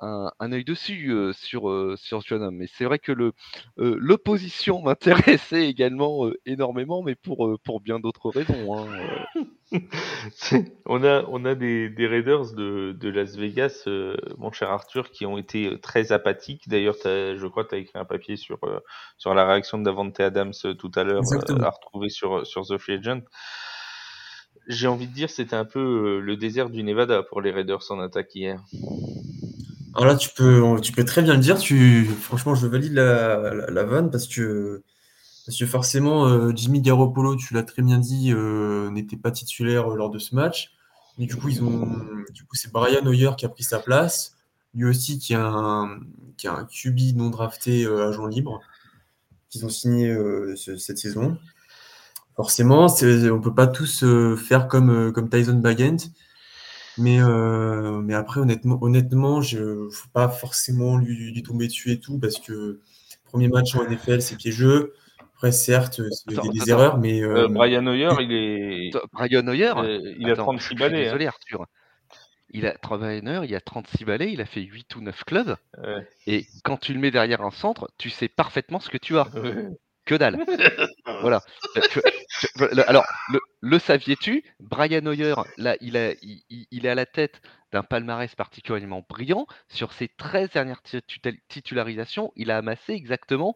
un, un œil dessus euh, sur, euh, sur ce jeune homme. Mais c'est vrai que le, euh, l'opposition (laughs) m'intéressait également euh, énormément, mais pour, euh, pour bien d'autres raisons. hein, euh. (laughs) On a, on a des, des Raiders de, de Las Vegas, euh, mon cher Arthur, qui ont été très apathiques. D'ailleurs, je crois que tu as écrit un papier sur, euh, sur la réaction de Davante Adams tout à l'heure, euh, à retrouver sur, sur The Free Agent. J'ai envie de dire, c'était un peu euh, le désert du Nevada pour les Raiders en attaque hier. Alors là, tu peux, tu peux très bien le dire. Tu, franchement, je valide la, la, vanne parce que, parce que forcément, euh, Jimmy Garoppolo, tu l'as très bien dit, euh, n'était pas titulaire lors de ce match. Mais du coup, ils ont, du coup, c'est Brian Hoyer qui a pris sa place. Lui aussi, qui a un, qui a un QB non drafté agent libre, qu'ils ont signé ce- cette saison. Forcément, on peut pas tous euh, faire comme, euh, comme Tyson Bagent. Mais, euh, mais après, honnêtement, honnêtement je ne faut pas forcément lui, lui tomber dessus et tout, parce que premier match en NFL, c'est piégeux. Après, certes, c'est Attends, des, des attends. erreurs, mais euh, Euh, Brian Hoyer, il est, (laughs) Brian Hoyer, euh, il a Attends, 36 je suis balais. hein. désolé Arthur. Il a il a 36 balais, il a fait 8 ou 9 clubs. Ouais. Et quand tu le mets derrière un centre, tu sais parfaitement ce que tu as. Ouais. Que dalle. (laughs) voilà. Le- alors, le, le saviez-tu? Brian Hoyer, là, il, a, il, il- il est à la tête d'un palmarès particulièrement brillant. Sur ses 13 dernières titu- titularisations, il a amassé exactement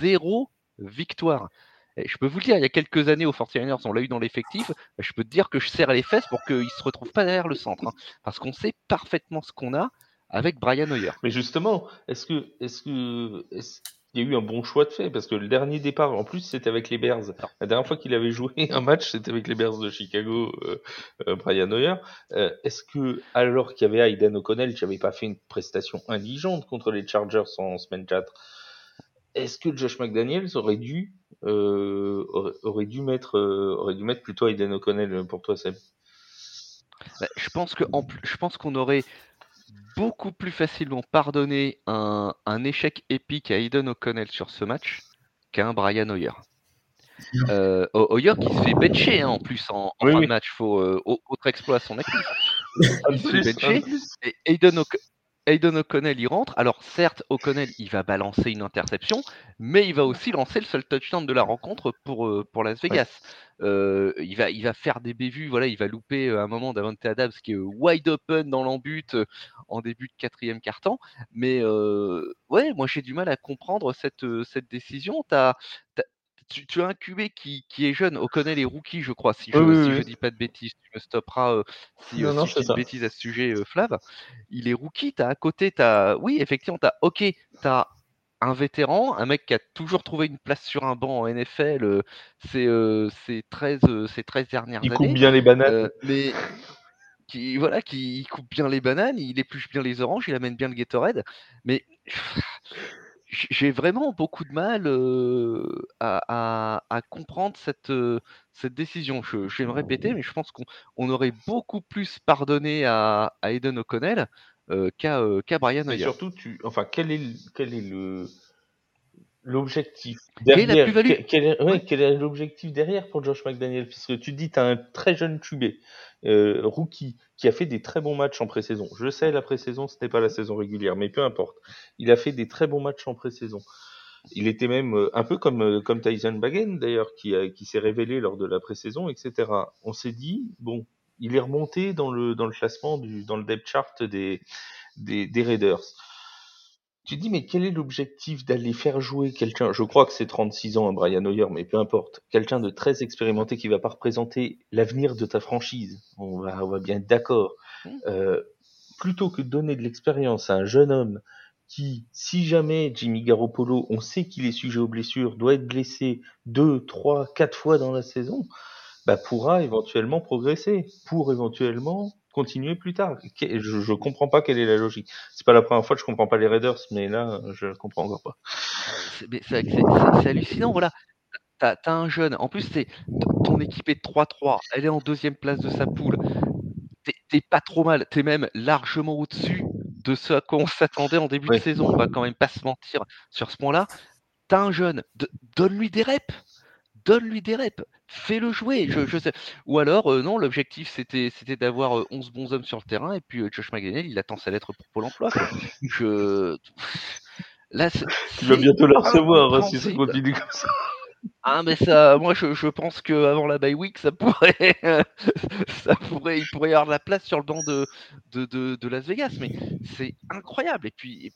zéro victoire. Et je peux vous le dire, il y a quelques années, aux 49ers, on l'a eu dans l'effectif. Je peux te dire que je serre les fesses pour qu'il ne se retrouve pas derrière le centre. hein. parce qu'on sait parfaitement ce qu'on a avec Brian Hoyer. Mais justement, est-ce que, est-ce que, est-ce qu'il y a eu un bon choix de fait Parce que le dernier départ, en plus, c'était avec les Bears. La dernière fois qu'il avait joué (laughs) un match, c'était avec les Bears de Chicago, euh, euh, Brian Hoyer. Euh, est-ce que, alors qu'il y avait Aiden O'Connell, qui n'avait pas fait une prestation indigente contre les Chargers en semaine 4, est-ce que Josh McDaniels aurait dû, euh, aurait, aurait dû mettre, euh, aurait dû mettre plutôt Aiden O'Connell pour toi, Seb? Bah, je pense que en plus- je pense qu'on aurait beaucoup plus facilement pardonné un, un échec épique à Aiden O'Connell sur ce match qu'à un Brian Hoyer. Euh, Ho- Hoyer qui se fait bencher hein, en plus en, en Oui, fin oui. de match, faut euh, au- autre exploit à son actif. Il se fait bencher. Et Aiden, Aiden O'Connell il rentre. Alors certes, O'Connell il va balancer une interception, mais il va aussi lancer le seul touchdown de la rencontre pour, euh, pour Las Vegas. Euh, il, va, il va faire des bévues, voilà, il va louper euh, un moment d'Avante Adams qui est wide open dans l'embut en début de quatrième quart-temps. Mais ouais, moi j'ai du mal à comprendre cette, cette décision. Tu, as un QB qui, qui, est jeune, O'Connell est rookie, je crois, si je ne dis pas de bêtises. Tu me stopperas euh, si, euh, je dis de bêtises à ce sujet, euh, Flav. Il est rookie, tu as à côté, as, oui, effectivement, tu as, ok, tu as un vétéran, un mec qui a toujours trouvé une place sur un banc en NFL ces, 13, 13 dernières années. Il coupe bien les bananes. mais qui, voilà, qui coupe bien les bananes, il épluche bien les oranges, il amène bien le Gatorade. Mais j'ai vraiment beaucoup de mal à, comprendre cette, cette décision. Je, vais me répéter, mais je pense qu'on aurait beaucoup plus pardonné à, à Aiden O'Connell qu'à Brian Mais surtout, tu, enfin, quel est, quel est le l'objectif derrière? quel, est, l'objectif derrière pour Josh McDaniel? Puisque tu dis tu as un très jeune QB euh, rookie qui a fait des très bons matchs en pré-saison. Je sais la pré-saison ce n'est pas la saison régulière mais peu importe. Il a fait des très bons matchs en pré-saison. Il était même euh, un peu comme euh, comme Tyson Bagen d'ailleurs qui s'est révélé lors de la pré-saison etc. On s'est dit bon il est remonté dans le dans le classement dans le depth chart des, des Raiders tu dis, mais quel est l'objectif d'aller faire jouer quelqu'un? Je crois que c'est 36 ans, Brian Hoyer, mais peu importe. Quelqu'un de très expérimenté qui va pas représenter l'avenir de ta franchise. On va, on va bien être d'accord. Euh, plutôt que de donner de l'expérience à un jeune homme qui, si jamais Jimmy Garoppolo, on sait qu'il est sujet aux blessures, doit être blessé deux, trois, quatre fois dans la saison, bah pourra éventuellement progresser, pour éventuellement continuer plus tard. Je, je comprends pas quelle est la logique. C'est pas la première fois que je comprends pas les Raiders, mais là, je comprends encore pas. C'est hallucinant, voilà. T'as as un jeune, en plus, ton équipe est 3-3, elle est en deuxième place de sa poule. T'es pas trop mal, t'es même largement au-dessus de ce à quoi on s'attendait en début de saison. On va quand même pas se mentir sur ce point-là. T'as un jeune, donne-lui des reps donne-lui des reps, fais-le jouer. Je, sais. Ou alors, euh, non, l'objectif c'était, c'était d'avoir 11 euh, bons hommes sur le terrain et puis euh, Josh McDaniel, il attend sa lettre pour Pôle emploi. Je... Là, il va bientôt la recevoir hein, si ça continue comme ça. Ah mais ça, moi je, je pense qu'avant la bye week, ça pourrait, (laughs) ça pourrait, il pourrait y avoir de la place sur le banc de, de, de, de Las Vegas, mais c'est incroyable. Et puis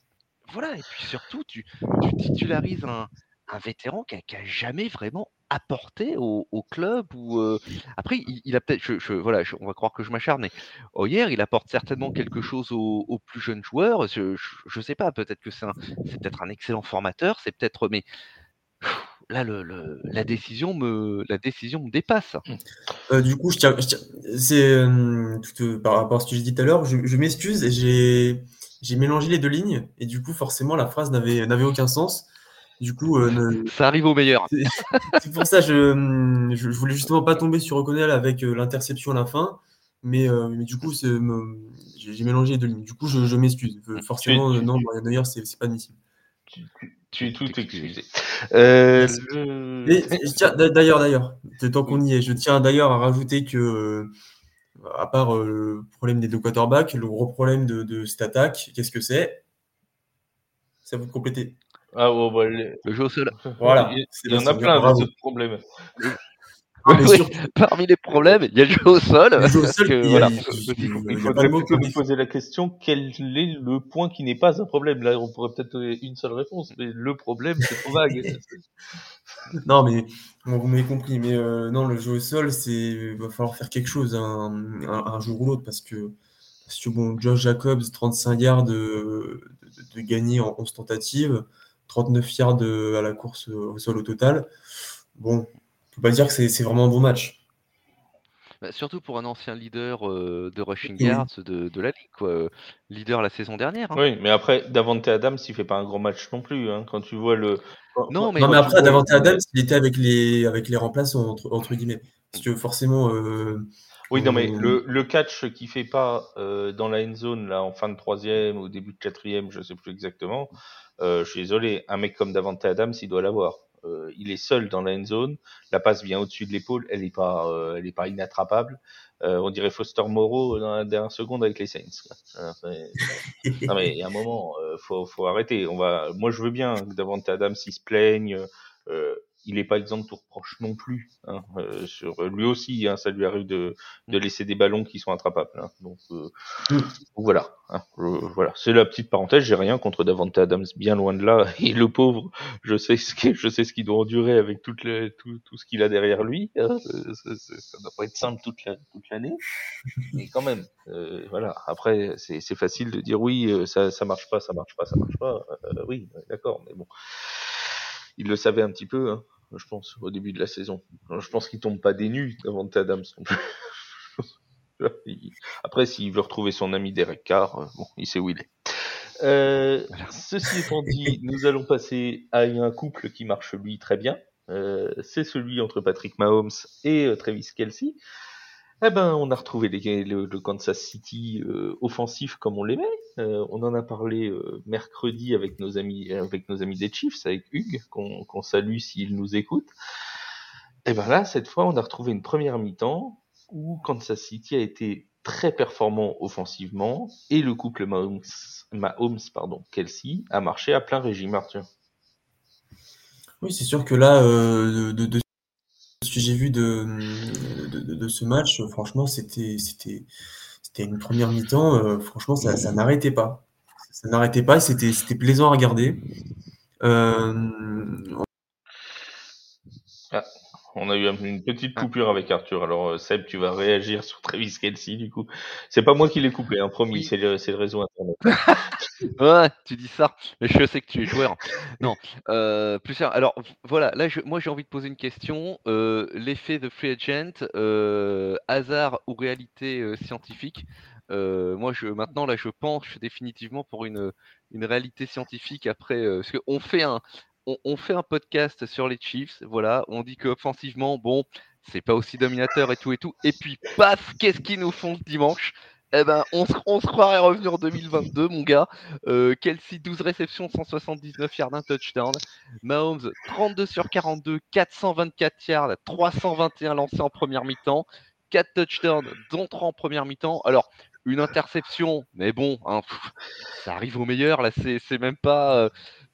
voilà, et puis surtout tu, tu titularises un, un vétéran qui a, qui a, jamais vraiment apporté au, club ou euh, après il, a peut-être voilà on va croire que je m'acharne mais oh, hier il apporte certainement quelque chose aux, plus jeunes joueurs. Je, je, sais pas peut-être que c'est peut-être un excellent formateur c'est peut-être mais là la décision me la décision me dépasse. Euh, du coup je tiens, c'est euh, par rapport à ce que j'ai dit tout à l'heure je, m'excuse j'ai mélangé les deux lignes et du coup forcément la phrase n'avait aucun sens du coup, euh, ça arrive au meilleur. C'est (laughs) pour ça je, je, voulais justement pas tomber sur O'Connell avec euh, l'interception à la fin, mais, euh, mais du coup, j'ai mélangé les deux lignes. Du coup, je, m'excuse. Forcément, non, d'ailleurs, c'est pas admissible. Tu, es tout excusé. (laughs) D'ailleurs, d'ailleurs, tant qu'on y est, je tiens d'ailleurs à rajouter que, à part le problème des deux quarterbacks, le gros problème de, de cette attaque, qu'est-ce que c'est? Ça vous compléter. Ah, bon, bah, Le jeu au sol. Voilà. Il y, en a plein de problèmes. (laughs) Ah, parmi les problèmes, il y a le jeu au sol. Le jeu au sol, il, voilà. il, faudrait peut poser la question quel est le point qui n'est pas un problème? Là, on pourrait peut-être donner une seule réponse, mais le problème, c'est trop vague. (laughs) non, mais vous m'avez compris. Mais euh, non, le jeu au sol, c'est il va falloir faire quelque chose un, un, jour ou l'autre parce que, parce que bon, Josh Jacobs, 35 yards de, de, de gagner en 11 tentatives. 39 yards à la course au sol au total. Bon, on ne peut pas dire que c'est vraiment un bon match. Bah, surtout pour un ancien leader euh, de rushing yards de, la ligue, quoi. leader la saison dernière. Hein. Oui, mais après, Davante Adams, il fait pas un grand match non plus. Hein. Quand tu vois le. Non, mais, après, Davante Adams, il était avec les, avec les remplaçants, entre, guillemets. Parce que forcément. Euh, oui, non, mais le, le catch qui fait pas euh, dans la end zone, là, en fin de troisième ou début de quatrième, je sais plus exactement, euh, je suis désolé, un mec comme Davante Adams, il doit l'avoir. euh, il est seul dans la end zone, la passe vient au-dessus de l'épaule, elle n'est pas, euh, elle est pas inattrapable. Euh, on dirait Foster Moreau dans la dernière seconde avec les Saints. (laughs) non mais il y a un moment, faut, faut arrêter. On va, moi je veux bien que Davante Adams s'il se plaigne. Euh, il n'est pas exempt de tout reproche non plus. Hein, euh, sur lui aussi, hein, ça lui arrive de, de laisser des ballons qui sont attrapables. Hein, donc, euh, mm. voilà, hein, voilà. C'est la petite parenthèse. J'ai rien contre Davante Adams, bien loin de là. (laughs) Et le pauvre, je sais ce qu'il, je sais ce qu'il doit endurer avec toute tout, tout ce qu'il a derrière lui. Hein, ça, ça doit pas être simple toute, la, toute l'année, (laughs) mais quand même, euh, voilà. Après, c'est, c'est facile de dire oui, euh, ça, ça marche pas, ça marche pas, ça marche pas. Euh, oui, d'accord, mais bon il le savait un petit peu, hein, je pense, au début de la saison. je pense qu'il tombe pas des nues avant Adams (laughs) Après, s'il veut retrouver son ami Derek Carr, euh, bon, il sait où il est. Euh, ceci étant dit, (laughs) nous allons passer à un couple qui marche lui très bien. Euh, c'est celui entre Patrick Mahomes et Travis Kelsey. Eh ben, on a retrouvé le, Kansas City euh, offensif comme on l'aimait. Euh, on en a parlé euh, mercredi avec nos amis, avec nos amis des Chiefs, avec Hugues, qu'on salue s'il nous écoute. Et eh ben là, cette fois, on a retrouvé une première mi-temps où Kansas City a été très performant offensivement et le couple Mahomes, Mahomes pardon, Kelsey a marché à plein régime, Arthur. Oui, c'est sûr que là, de, que j'ai vu de, de, ce match, franchement, c'était, une première mi-temps. Euh, franchement, ça, n'arrêtait pas. Ça n'arrêtait pas. C'était, c'était plaisant à regarder. Euh. On a eu une petite ah. coupure avec Arthur. Alors euh, Seb, tu vas réagir sur Travis Kelsey du coup. C'est pas moi qui l'ai coupé, hein, promis, c'est le, le, réseau internet. (laughs) ouais, tu dis ça, mais je sais que tu es joueur. Non, euh, plus sérieux. Alors voilà, là, je, moi j'ai envie de poser une question. Euh, L'effet de free agent, euh, hasard ou réalité scientifique moi, je, maintenant, là, je penche définitivement pour une, une réalité scientifique après. parce qu'on fait un, on, fait un podcast sur les Chiefs, voilà, on dit qu'offensivement, bon, c'est pas aussi dominateur et tout et tout, et puis paf, qu'est-ce qu'ils nous font ce dimanche? Eh ben, on se, croirait revenu en 2022, mon gars. Euh, Kelsey, 12 réceptions, 179 yards, un touchdown. Mahomes, 32 sur 42, 424 yards, 321 lancés en première mi-temps. 4 touchdowns, dont 3 en première mi-temps. Alors, une interception, mais bon, hein, ça arrive au meilleur. Là, c'est même pas. Euh,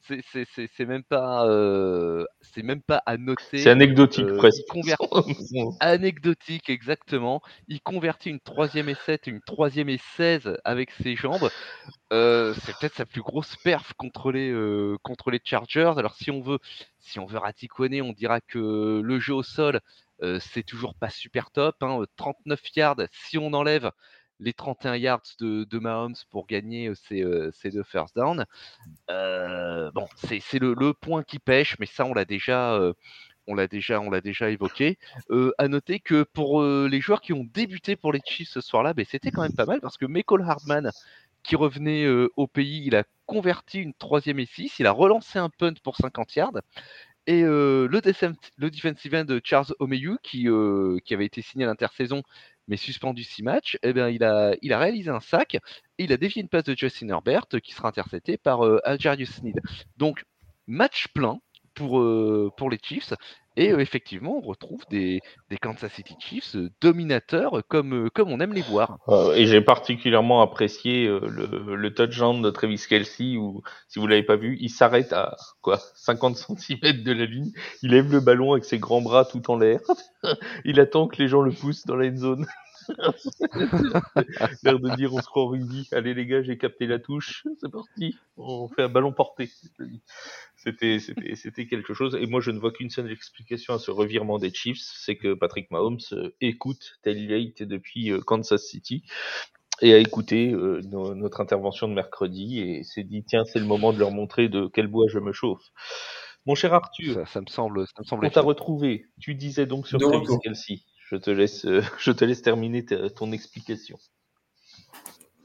c'est même pas euh, c'est même pas à noter. C'est anecdotique euh, presque. (laughs) anecdotique exactement. Il convertit une troisième et 7, une troisième et 16 avec ses jambes. Euh, c'est peut-être sa plus grosse perf contre les contre les Chargers. Alors si on veut si on veut raticonner, on dira que le jeu au sol c'est toujours pas super top. Hein, 39 yards si on enlève les 31 yards de, Mahomes pour gagner ces, deux first down. bon, c'est le, point qui pêche, mais ça, on l'a déjà. déjà, déjà évoqué. à noter que pour les joueurs qui ont débuté pour les Chiefs ce soir-là, ben, c'était quand même pas mal parce que Michael Hardman, qui revenait au pays, il a converti une troisième et 6, il a relancé un punt pour 50 yards. Et le, le, defensive end de Charles Omeyu, qui, qui avait été signé à l'intersaison, mais suspendu six matchs, eh bien, il, a, réalisé un sac et il a dévié une passe de Justin Herbert qui sera intercepté par euh, Algerius Sneed. Donc, match plein pour, euh, pour les Chiefs. Et effectivement, on retrouve des, des, Kansas City Chiefs dominateurs comme, comme on aime les voir. et j'ai particulièrement apprécié le, le, touchdown de Travis Kelsey où, si vous l'avez pas vu, il s'arrête à quoi 50 cm de la ligne. Il lève le ballon avec ses grands bras tout en l'air. (laughs) il attend que les gens le poussent dans la zone. (laughs) L'air de dire on se croit au rugby. Allez les gars, j'ai capté la touche. C'est parti. On fait un ballon porté. C'était, c'était, c'était quelque chose. Et moi, je ne vois qu'une seule explication à ce revirement des Chiefs, c'est que Patrick Mahomes euh, écoute Tailgate depuis euh, Kansas City et a écouté euh, notre intervention de mercredi et s'est dit tiens, c'est le moment de leur montrer de quel bois je me chauffe. Mon cher Arthur, ça, me semble, ça me semble. On t'a retrouvé. Tu disais donc sur Travis Kelsey je te laisse, euh, (laughs) je te laisse terminer ton explication.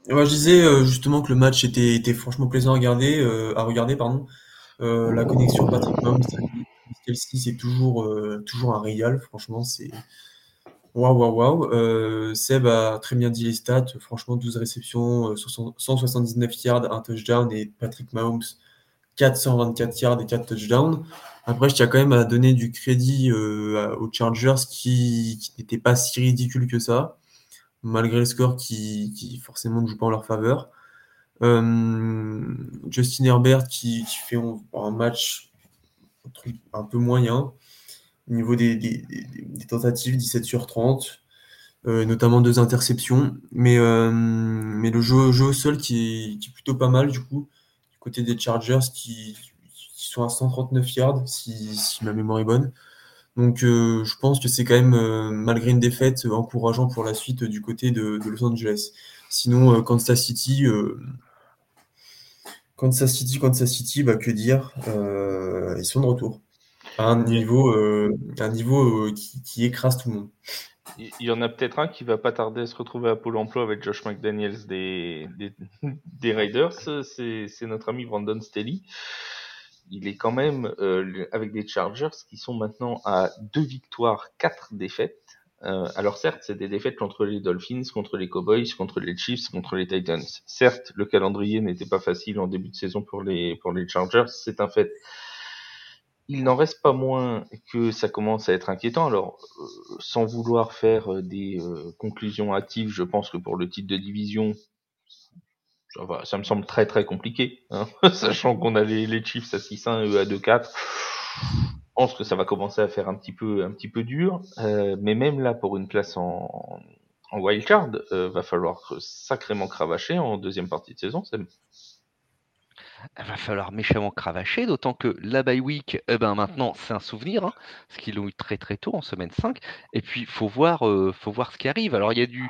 je disais euh, justement que le match était, franchement plaisant à regarder, euh, à regarder pardon. la connexion Patrick Mahomes, c'est toujours, toujours un régal. Franchement, c'est waouh, waouh, waouh. Seb a très bien dit les stats. Franchement, 12 réceptions, 179 yards, un touchdown et Patrick Mahomes 424 yards et 4 touchdowns. Après, je tiens quand même à donner du crédit aux Chargers qui, n'était pas si ridicule que ça, malgré le score qui, forcément ne joue pas en leur faveur. Justin Herbert qui, fait un match un peu moyen. Au niveau des, tentatives, 17 sur 30, euh, notamment deux interceptions. Mais, euh, mais le jeu, jeu au sol qui est, plutôt pas mal, du coup, côté des Chargers qui, sont à 139 yards, si, ma mémoire est bonne. Donc euh, je pense que c'est quand même, malgré une défaite, encourageant pour la suite du côté de, Los Angeles. Sinon, Kansas City, Kansas City, Kansas City, bah, que dire Ils sont de retour à un niveau, euh, un niveau euh, qui, écrase tout le monde. Il y en a peut-être un qui va pas tarder à se retrouver à Pôle emploi avec Josh McDaniels des, des, (laughs) Raiders, c'est notre ami Brandon Staley. Il est quand même euh, avec des Chargers qui sont maintenant à deux victoires, quatre défaites. alors certes, c'est des défaites contre les Dolphins, contre les Cowboys, contre les Chiefs, contre les Titans. Certes, le calendrier n'était pas facile en début de saison pour les pour les Chargers, c'est un fait il n'en reste pas moins que ça commence à être inquiétant. Alors, euh, sans vouloir faire euh, des euh, conclusions hâtives, je pense que pour le titre de division, ça, me semble très très compliqué, hein, (laughs) sachant qu'on a les, Chiefs à 6-1 et eux à 2-4. Je pense que ça va commencer à faire un petit peu un petit peu dur, mais même là pour une place en, en wildcard, va falloir sacrément cravacher en deuxième partie de saison. Il va falloir méchamment cravacher, d'autant que la bye week, eh ben maintenant, c'est un souvenir, hein, parce qu'ils l'ont eu très très tôt en semaine 5. Et puis, il faut voir, euh, faut voir ce qui arrive. Alors, il y a du,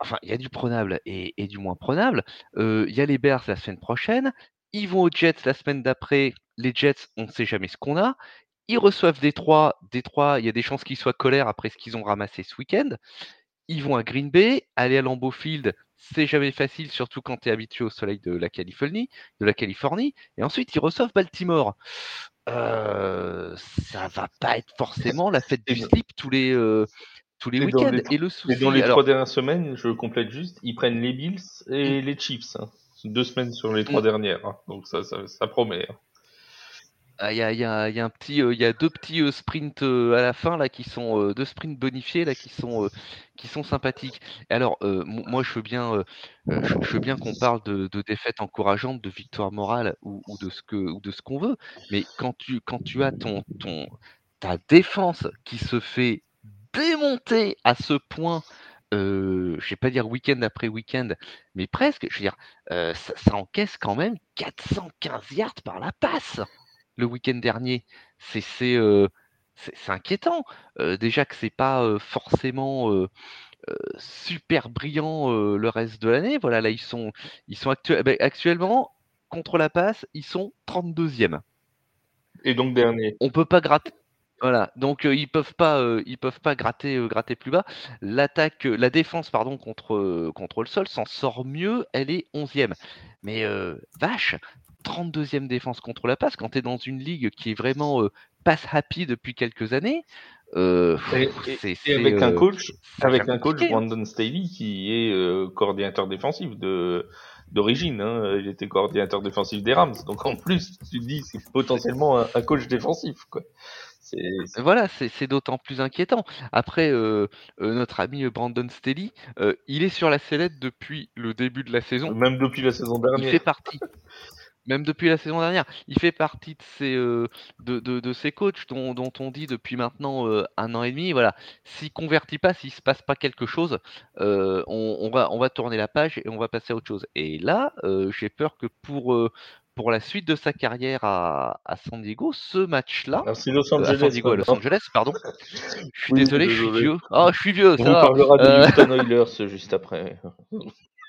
enfin, y a du prenable et, du moins prenable. Euh, il y a les Bears la semaine prochaine. Ils vont aux Jets la semaine d'après. Les Jets, on ne sait jamais ce qu'on a. Ils reçoivent Détroit. Détroit, il y a des chances qu'ils soient colères après ce qu'ils ont ramassé ce week-end. Ils vont à Green Bay, aller à Lambeau Field, c'est jamais facile, surtout quand tu es habitué au soleil de la Californie, de la Californie. Et ensuite, ils reçoivent Baltimore. Euh, ça va pas être forcément la fête du slip tous les euh, tous les week-ends. Et le souci. dans les trois dernières semaines, je complète juste, ils prennent les Bills et les Chiefs. Hein. Deux semaines sur les trois mm. dernières, hein. donc ça, ça, promet. Hein. Ah, il y, a, un il y a deux petits sprints à la fin là qui sont deux sprints bonifiés là qui sont qui sont sympathiques. Alors moi je veux bien je, veux bien qu'on parle de, de, défaites encourageantes, de victoires morales ou, de ce que ou de ce qu'on veut, mais quand tu quand tu as ton ta défense qui se fait démonter à ce point euh, je vais pas dire week-end après week-end, mais presque. Je veux dire, ça, encaisse quand même 415 yards par la passe le week-end dernier. C'est inquiétant. déjà que c'est pas forcément super brillant le reste de l'année. Voilà, là ils sont, ils sont eh ben, actuellement contre la passe, ils sont 32e. Et donc dernier. On peut pas gratter. Voilà, donc ils peuvent pas, ils peuvent pas gratter, gratter plus bas. L'attaque, la défense, pardon, contre, contre le sol s'en sort mieux. Elle est 11e. Mais vache, 32e défense contre la passe, quand tu es dans une ligue qui est vraiment euh, passe happy depuis quelques années, euh, et, avec un euh, coach, avec un coach Brandon Staley qui est euh, coordinateur défensif de d'origine. Hein, il était coordinateur défensif des Rams, donc en plus tu te dis c'est potentiellement un, coach défensif quoi. Voilà, c'est d'autant plus inquiétant. Après, notre ami Brandon Staley, il est sur la sellette depuis le début de la saison. Même depuis la saison dernière. Il fait partie. (laughs) même depuis la saison dernière. Il fait partie de ces, euh, de, de, ces coachs dont, dont, on dit depuis maintenant euh, un an et demi, voilà, s'il convertit pas, s'il se passe pas quelque chose, euh, on, on, va, on va tourner la page et on va passer à autre chose. Et là, j'ai peur que pour, pour la suite de sa carrière à, à San Diego, ce match-là, à Los Angeles, San Diego, à Los Angeles, pardon. Je suis désolé, je suis vieux. Ah, je suis vieux. On ça parlera de Houston (laughs) Oilers juste après.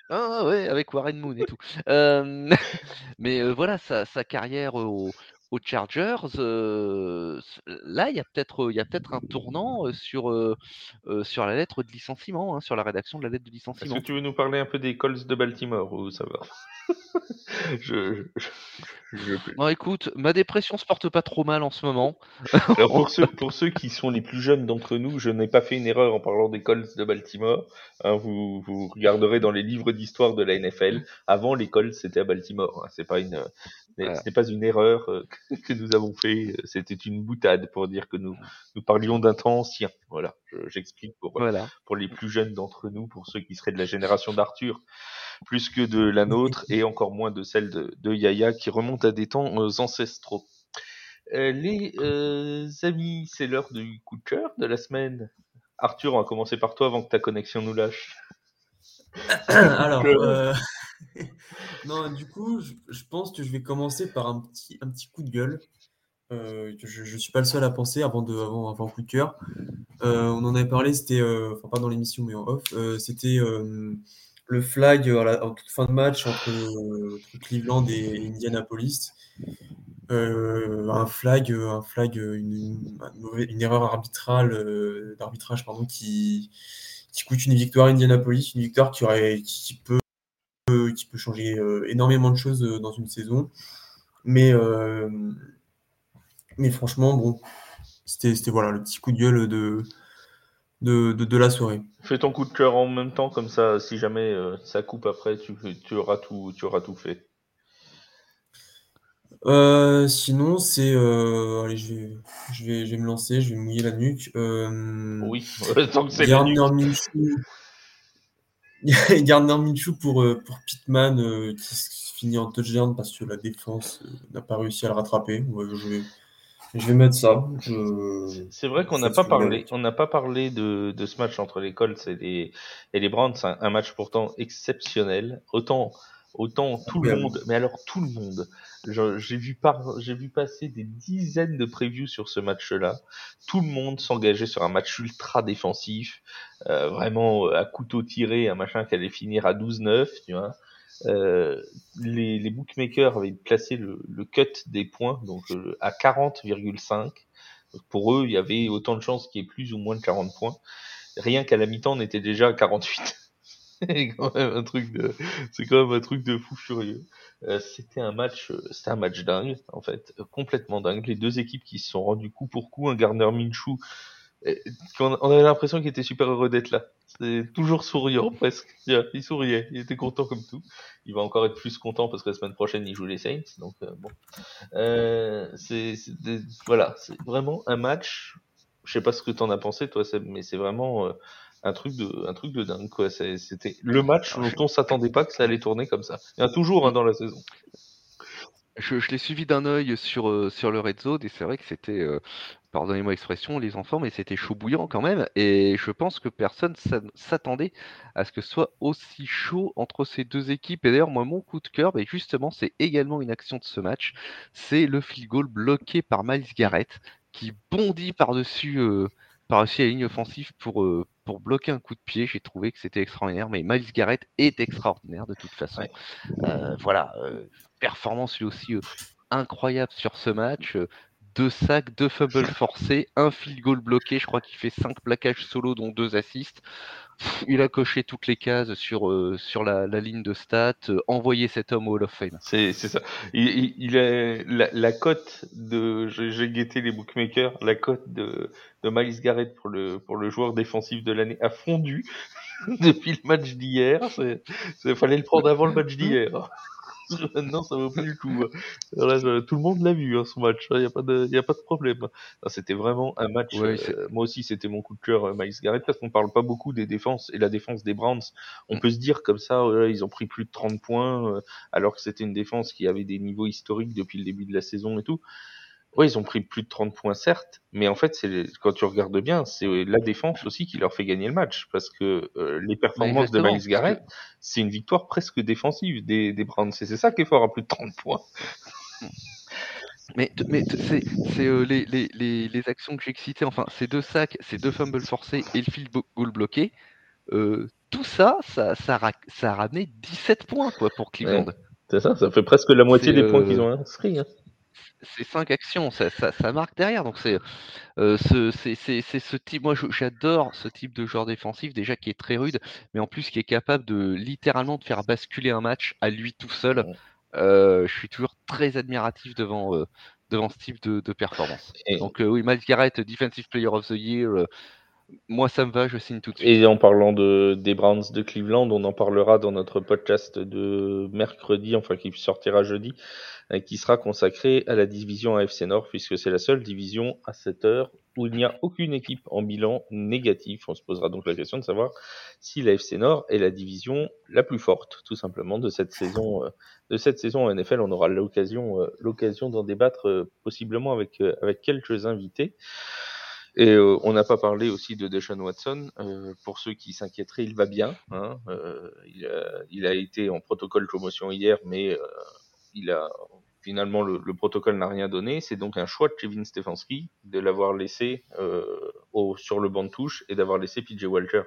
Ah ouais, avec Warren Moon et tout. (laughs) mais voilà, sa, sa carrière aux, Chargers, là, il y a peut-être peut-être un tournant sur, sur la lettre de licenciement, hein, sur la rédaction de la lettre de licenciement. Est-ce que tu veux nous parler un peu des Colts de Baltimore ou ça va je, je, écoute, ma dépression se porte pas trop mal en ce moment. (laughs) Alors pour ceux, pour ceux qui sont les plus jeunes d'entre nous, je n'ai pas fait une erreur en parlant des Colts de Baltimore. Hein, vous, vous regarderez dans les livres d'histoire de la NFL. Avant, les Colts c'était à Baltimore. Hein. C'est pas une, Ce n'est pas une erreur euh, que nous avons fait, c'était une boutade pour dire que nous, nous parlions d'un temps ancien. Voilà, j'explique pour, voilà. pour les plus jeunes d'entre nous, pour ceux qui seraient de la génération d'Arthur, plus que de la nôtre, et encore moins de celle de, de Yaya, qui remonte à des temps ancestraux. Euh, les euh, amis, c'est l'heure du coup de cœur de la semaine. Arthur, on va commencer par toi avant que ta connexion nous lâche. (coughs) Alors, (coughs) euh, (laughs) non, du coup, je, pense que je vais commencer par un petit, coup de gueule. je ne suis pas le seul à penser avant, de, avant, avant coup de cœur. on en avait parlé, c'était, enfin pas dans l'émission, mais en off, c'était le flag en toute fin de match entre, Cleveland et Indianapolis. Euh, un flag, un flag, une, erreur arbitrale, euh, d'arbitrage qui, qui coûte une victoire à Indianapolis, une victoire qui aurait, qui peut, qui peut changer euh, énormément de choses dans une saison. Mais, mais franchement, bon, c'était voilà le petit coup de gueule de, de, de, la soirée. Fais ton coup de cœur en même temps, comme ça, si jamais ça coupe après, tu, tu, auras tout, tu auras tout fait. Euh, sinon, c'est. Euh, allez, je vais, je, vais, je vais me lancer, je vais mouiller la nuque. Euh, oui, (laughs) tant que c'est Gardner Minshew. (laughs) Gardner Minshew pour, euh, pour Pittman qui finit en touchdown parce que la défense n'a pas réussi à le rattraper. je, vais, je vais mettre ça. C'est vrai qu'on n'a pas parlé, on n'a pas parlé de, de, ce match entre les Colts et les, et les Browns, un, un match pourtant exceptionnel. Autant Autant tout le monde, mais alors tout le monde. J'ai vu, par, vu passer des dizaines de previews sur ce match-là. Tout le monde s'engageait sur un match ultra défensif, euh, vraiment euh, à couteau tiré, un machin qui allait finir à 12-9, tu vois. Euh, les, les, bookmakers avaient placé le, le cut des points donc euh, à 40,5. Pour eux, il y avait autant de chances qu'il y ait plus ou moins de 40 points. Rien qu'à la mi-temps, on était déjà à 48. (laughs) c'est quand même un truc de, c'est quand même un truc de fou furieux. Euh, c'était un match, euh, c'était un match dingue, en fait, euh, complètement dingue. Les deux équipes qui se sont rendues coup pour coup, un Garner Minshew, on avait l'impression qu'il était super heureux d'être là. C'est toujours souriant presque. (laughs) Il souriait, il était content comme tout. Il va encore être plus content parce que la semaine prochaine il joue les Saints. Donc bon, euh, c'est voilà, c'est vraiment un match. Je sais pas ce que t'en as pensé toi, mais c'est vraiment un truc de un truc de dingue quoi c'était le match dont on s'attendait pas que ça allait tourner comme ça il y a toujours hein, dans la saison je, je l'ai suivi d'un œil sur, euh, sur le Red Zone et c'est vrai que c'était, euh, pardonnez-moi l'expression, les enfants, mais c'était chaud bouillant quand même. Et je pense que personne s'attendait à ce que ce soit aussi chaud entre ces deux équipes. Et d'ailleurs, moi, mon coup de cœur, bah, justement, c'est également une action de ce match. C'est le field goal bloqué par Miles Garrett qui bondit par-dessus euh, par-dessus la ligne offensive pour, pour bloquer un coup de pied. J'ai trouvé que c'était extraordinaire, mais Miles Garrett est extraordinaire de toute façon. Euh, voilà, euh, performance lui aussi euh, incroyable sur ce match. Deux sacs, deux fumbles forcés, un field goal bloqué. Je crois qu'il fait cinq plaquages solo, dont deux assists. Il a coché toutes les cases sur, sur la, ligne de stats, envoyé cet homme au Hall of Fame. C'est ça. Il, il, est la, la cote de. J'ai guetté les bookmakers. La cote de, de Miles Garrett pour le, pour le joueur défensif de l'année a fondu (laughs) depuis le match d'hier. Il fallait le prendre avant le match d'hier. (laughs) Maintenant, ça vaut plus le coup. tout le monde l'a vu, hein, ce match. Il n'y a, pas de, y a pas de problème. C'était vraiment un match. Euh, moi aussi, c'était mon coup de cœur, euh, Miles Garrett, parce qu'on parle pas beaucoup des défenses et la défense des Browns. On peut se dire comme ça, ils ont pris plus de 30 points, euh, alors que c'était une défense qui avait des niveaux historiques depuis le début de la saison et tout. Oui, ils ont pris plus de 30 points, certes, mais en fait, c'est quand tu regardes bien, c'est la défense aussi qui leur fait gagner le match, parce que euh, les performances de Miles Garrett, c'est une victoire presque défensive des, des Browns. C'est ça qui est fort à plus de 30 points. (laughs) Mais, mais c'est euh, les, les, les, les, actions que j'ai citées, enfin, ces deux sacs, ces deux fumbles forcés et le field goal bloqué, euh, tout ça, ça, ça, ça, a ramené 17 points quoi, pour Cleveland. c'est ça, ça fait presque la moitié des points qu'ils ont inscrits. Hein c'est cinq actions, ça, marque derrière. Donc c'est euh, ce, ce type. Moi, j'adore ce type de joueur défensif déjà qui est très rude, mais en plus qui est capable de littéralement de faire basculer un match à lui tout seul. Euh, je suis toujours très admiratif devant euh, devant ce type de, performance. Donc oui, Miles Garrett, Defensive Player of the Year. Moi, ça me va, je signe tout de suite. Et en parlant de, des Browns de Cleveland, on en parlera dans notre podcast de mercredi, enfin qui sortira jeudi, euh, qui sera consacré à la division AFC Nord, puisque c'est la seule division à cette heure où il n'y a aucune équipe en bilan négatif. On se posera donc la question de savoir si la FC Nord est la division la plus forte, tout simplement, de cette saison, euh, de cette saison en NFL. On aura l'occasion, euh, l'occasion d'en débattre possiblement avec, avec quelques invités. Et euh, on n'a pas parlé aussi de Deshaun Watson. Euh, pour ceux qui s'inquiéteraient, il va bien. Hein. Euh, il, a, il, a, été en protocole promotion hier, mais il a finalement le, le protocole n'a rien donné. C'est donc un choix de Kevin Stefanski de l'avoir laissé au, sur le banc de touche et d'avoir laissé PJ Walter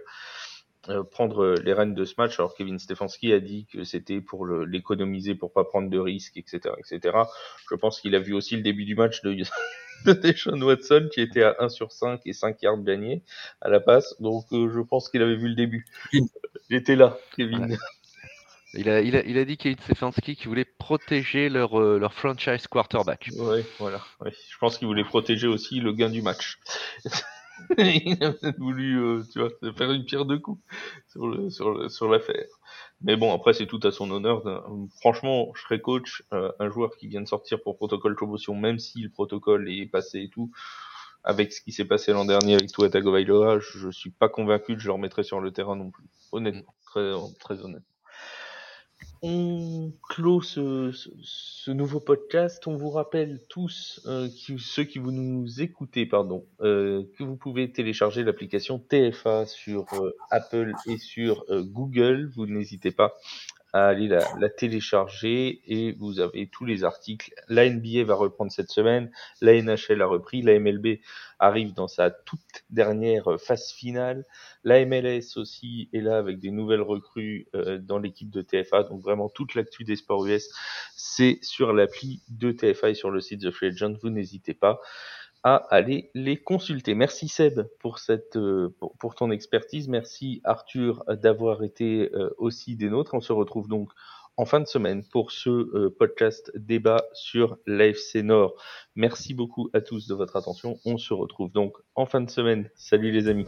prendre les rênes de ce match. Alors Kevin Stefanski a dit que c'était pour l'économiser, pour pas prendre de risques, etc., etc. Je pense qu'il a vu aussi le début du match de (laughs) de Deshaun Watson qui était à 1 sur 5 et 5 yards gagnés à la passe. Donc euh, je pense qu'il avait vu le début. J'étais là, Kevin. (laughs) Il a, il, a, il a dit Kevin Stefanski qu'il voulait protéger leur, euh, leur franchise quarterback. Oui, voilà. Ouais. Je pense qu'il voulait protéger aussi le gain du match. (laughs) (laughs) il a peut-être voulu euh, tu vois, faire une pierre de coups sur, l'affaire. Mais bon, après, c'est tout à son honneur. Franchement, je serais coach, euh, un joueur qui vient de sortir pour protocole promotion, même si le protocole est passé et tout, avec ce qui s'est passé l'an dernier avec Tua Tagovailoa, je, je suis pas convaincu que je le remettrais sur le terrain non plus. Honnêtement, très, très honnêtement on clôt ce, nouveau podcast. On vous rappelle tous, euh, ceux qui vous nous écoutez, pardon, euh, que vous pouvez télécharger l'application TFA sur euh, Apple et sur Google. Vous n'hésitez pas à la, la, télécharger et vous avez tous les articles. La NBA va reprendre cette semaine, la NHL a repris, la MLB arrive dans sa toute dernière phase finale, la MLS aussi est là avec des nouvelles recrues euh, dans l'équipe de TFA, donc vraiment toute l'actu des sports US, c'est sur l'appli de TFA et sur le site The Free Agent, vous n'hésitez pas à aller les consulter. Merci Seb pour euh, ton expertise. Merci Arthur d'avoir été euh, aussi des nôtres. On se retrouve donc en fin de semaine pour ce euh, podcast débat sur l'AFC Nord. Merci beaucoup à tous de votre attention. On se retrouve donc en fin de semaine. Salut les amis.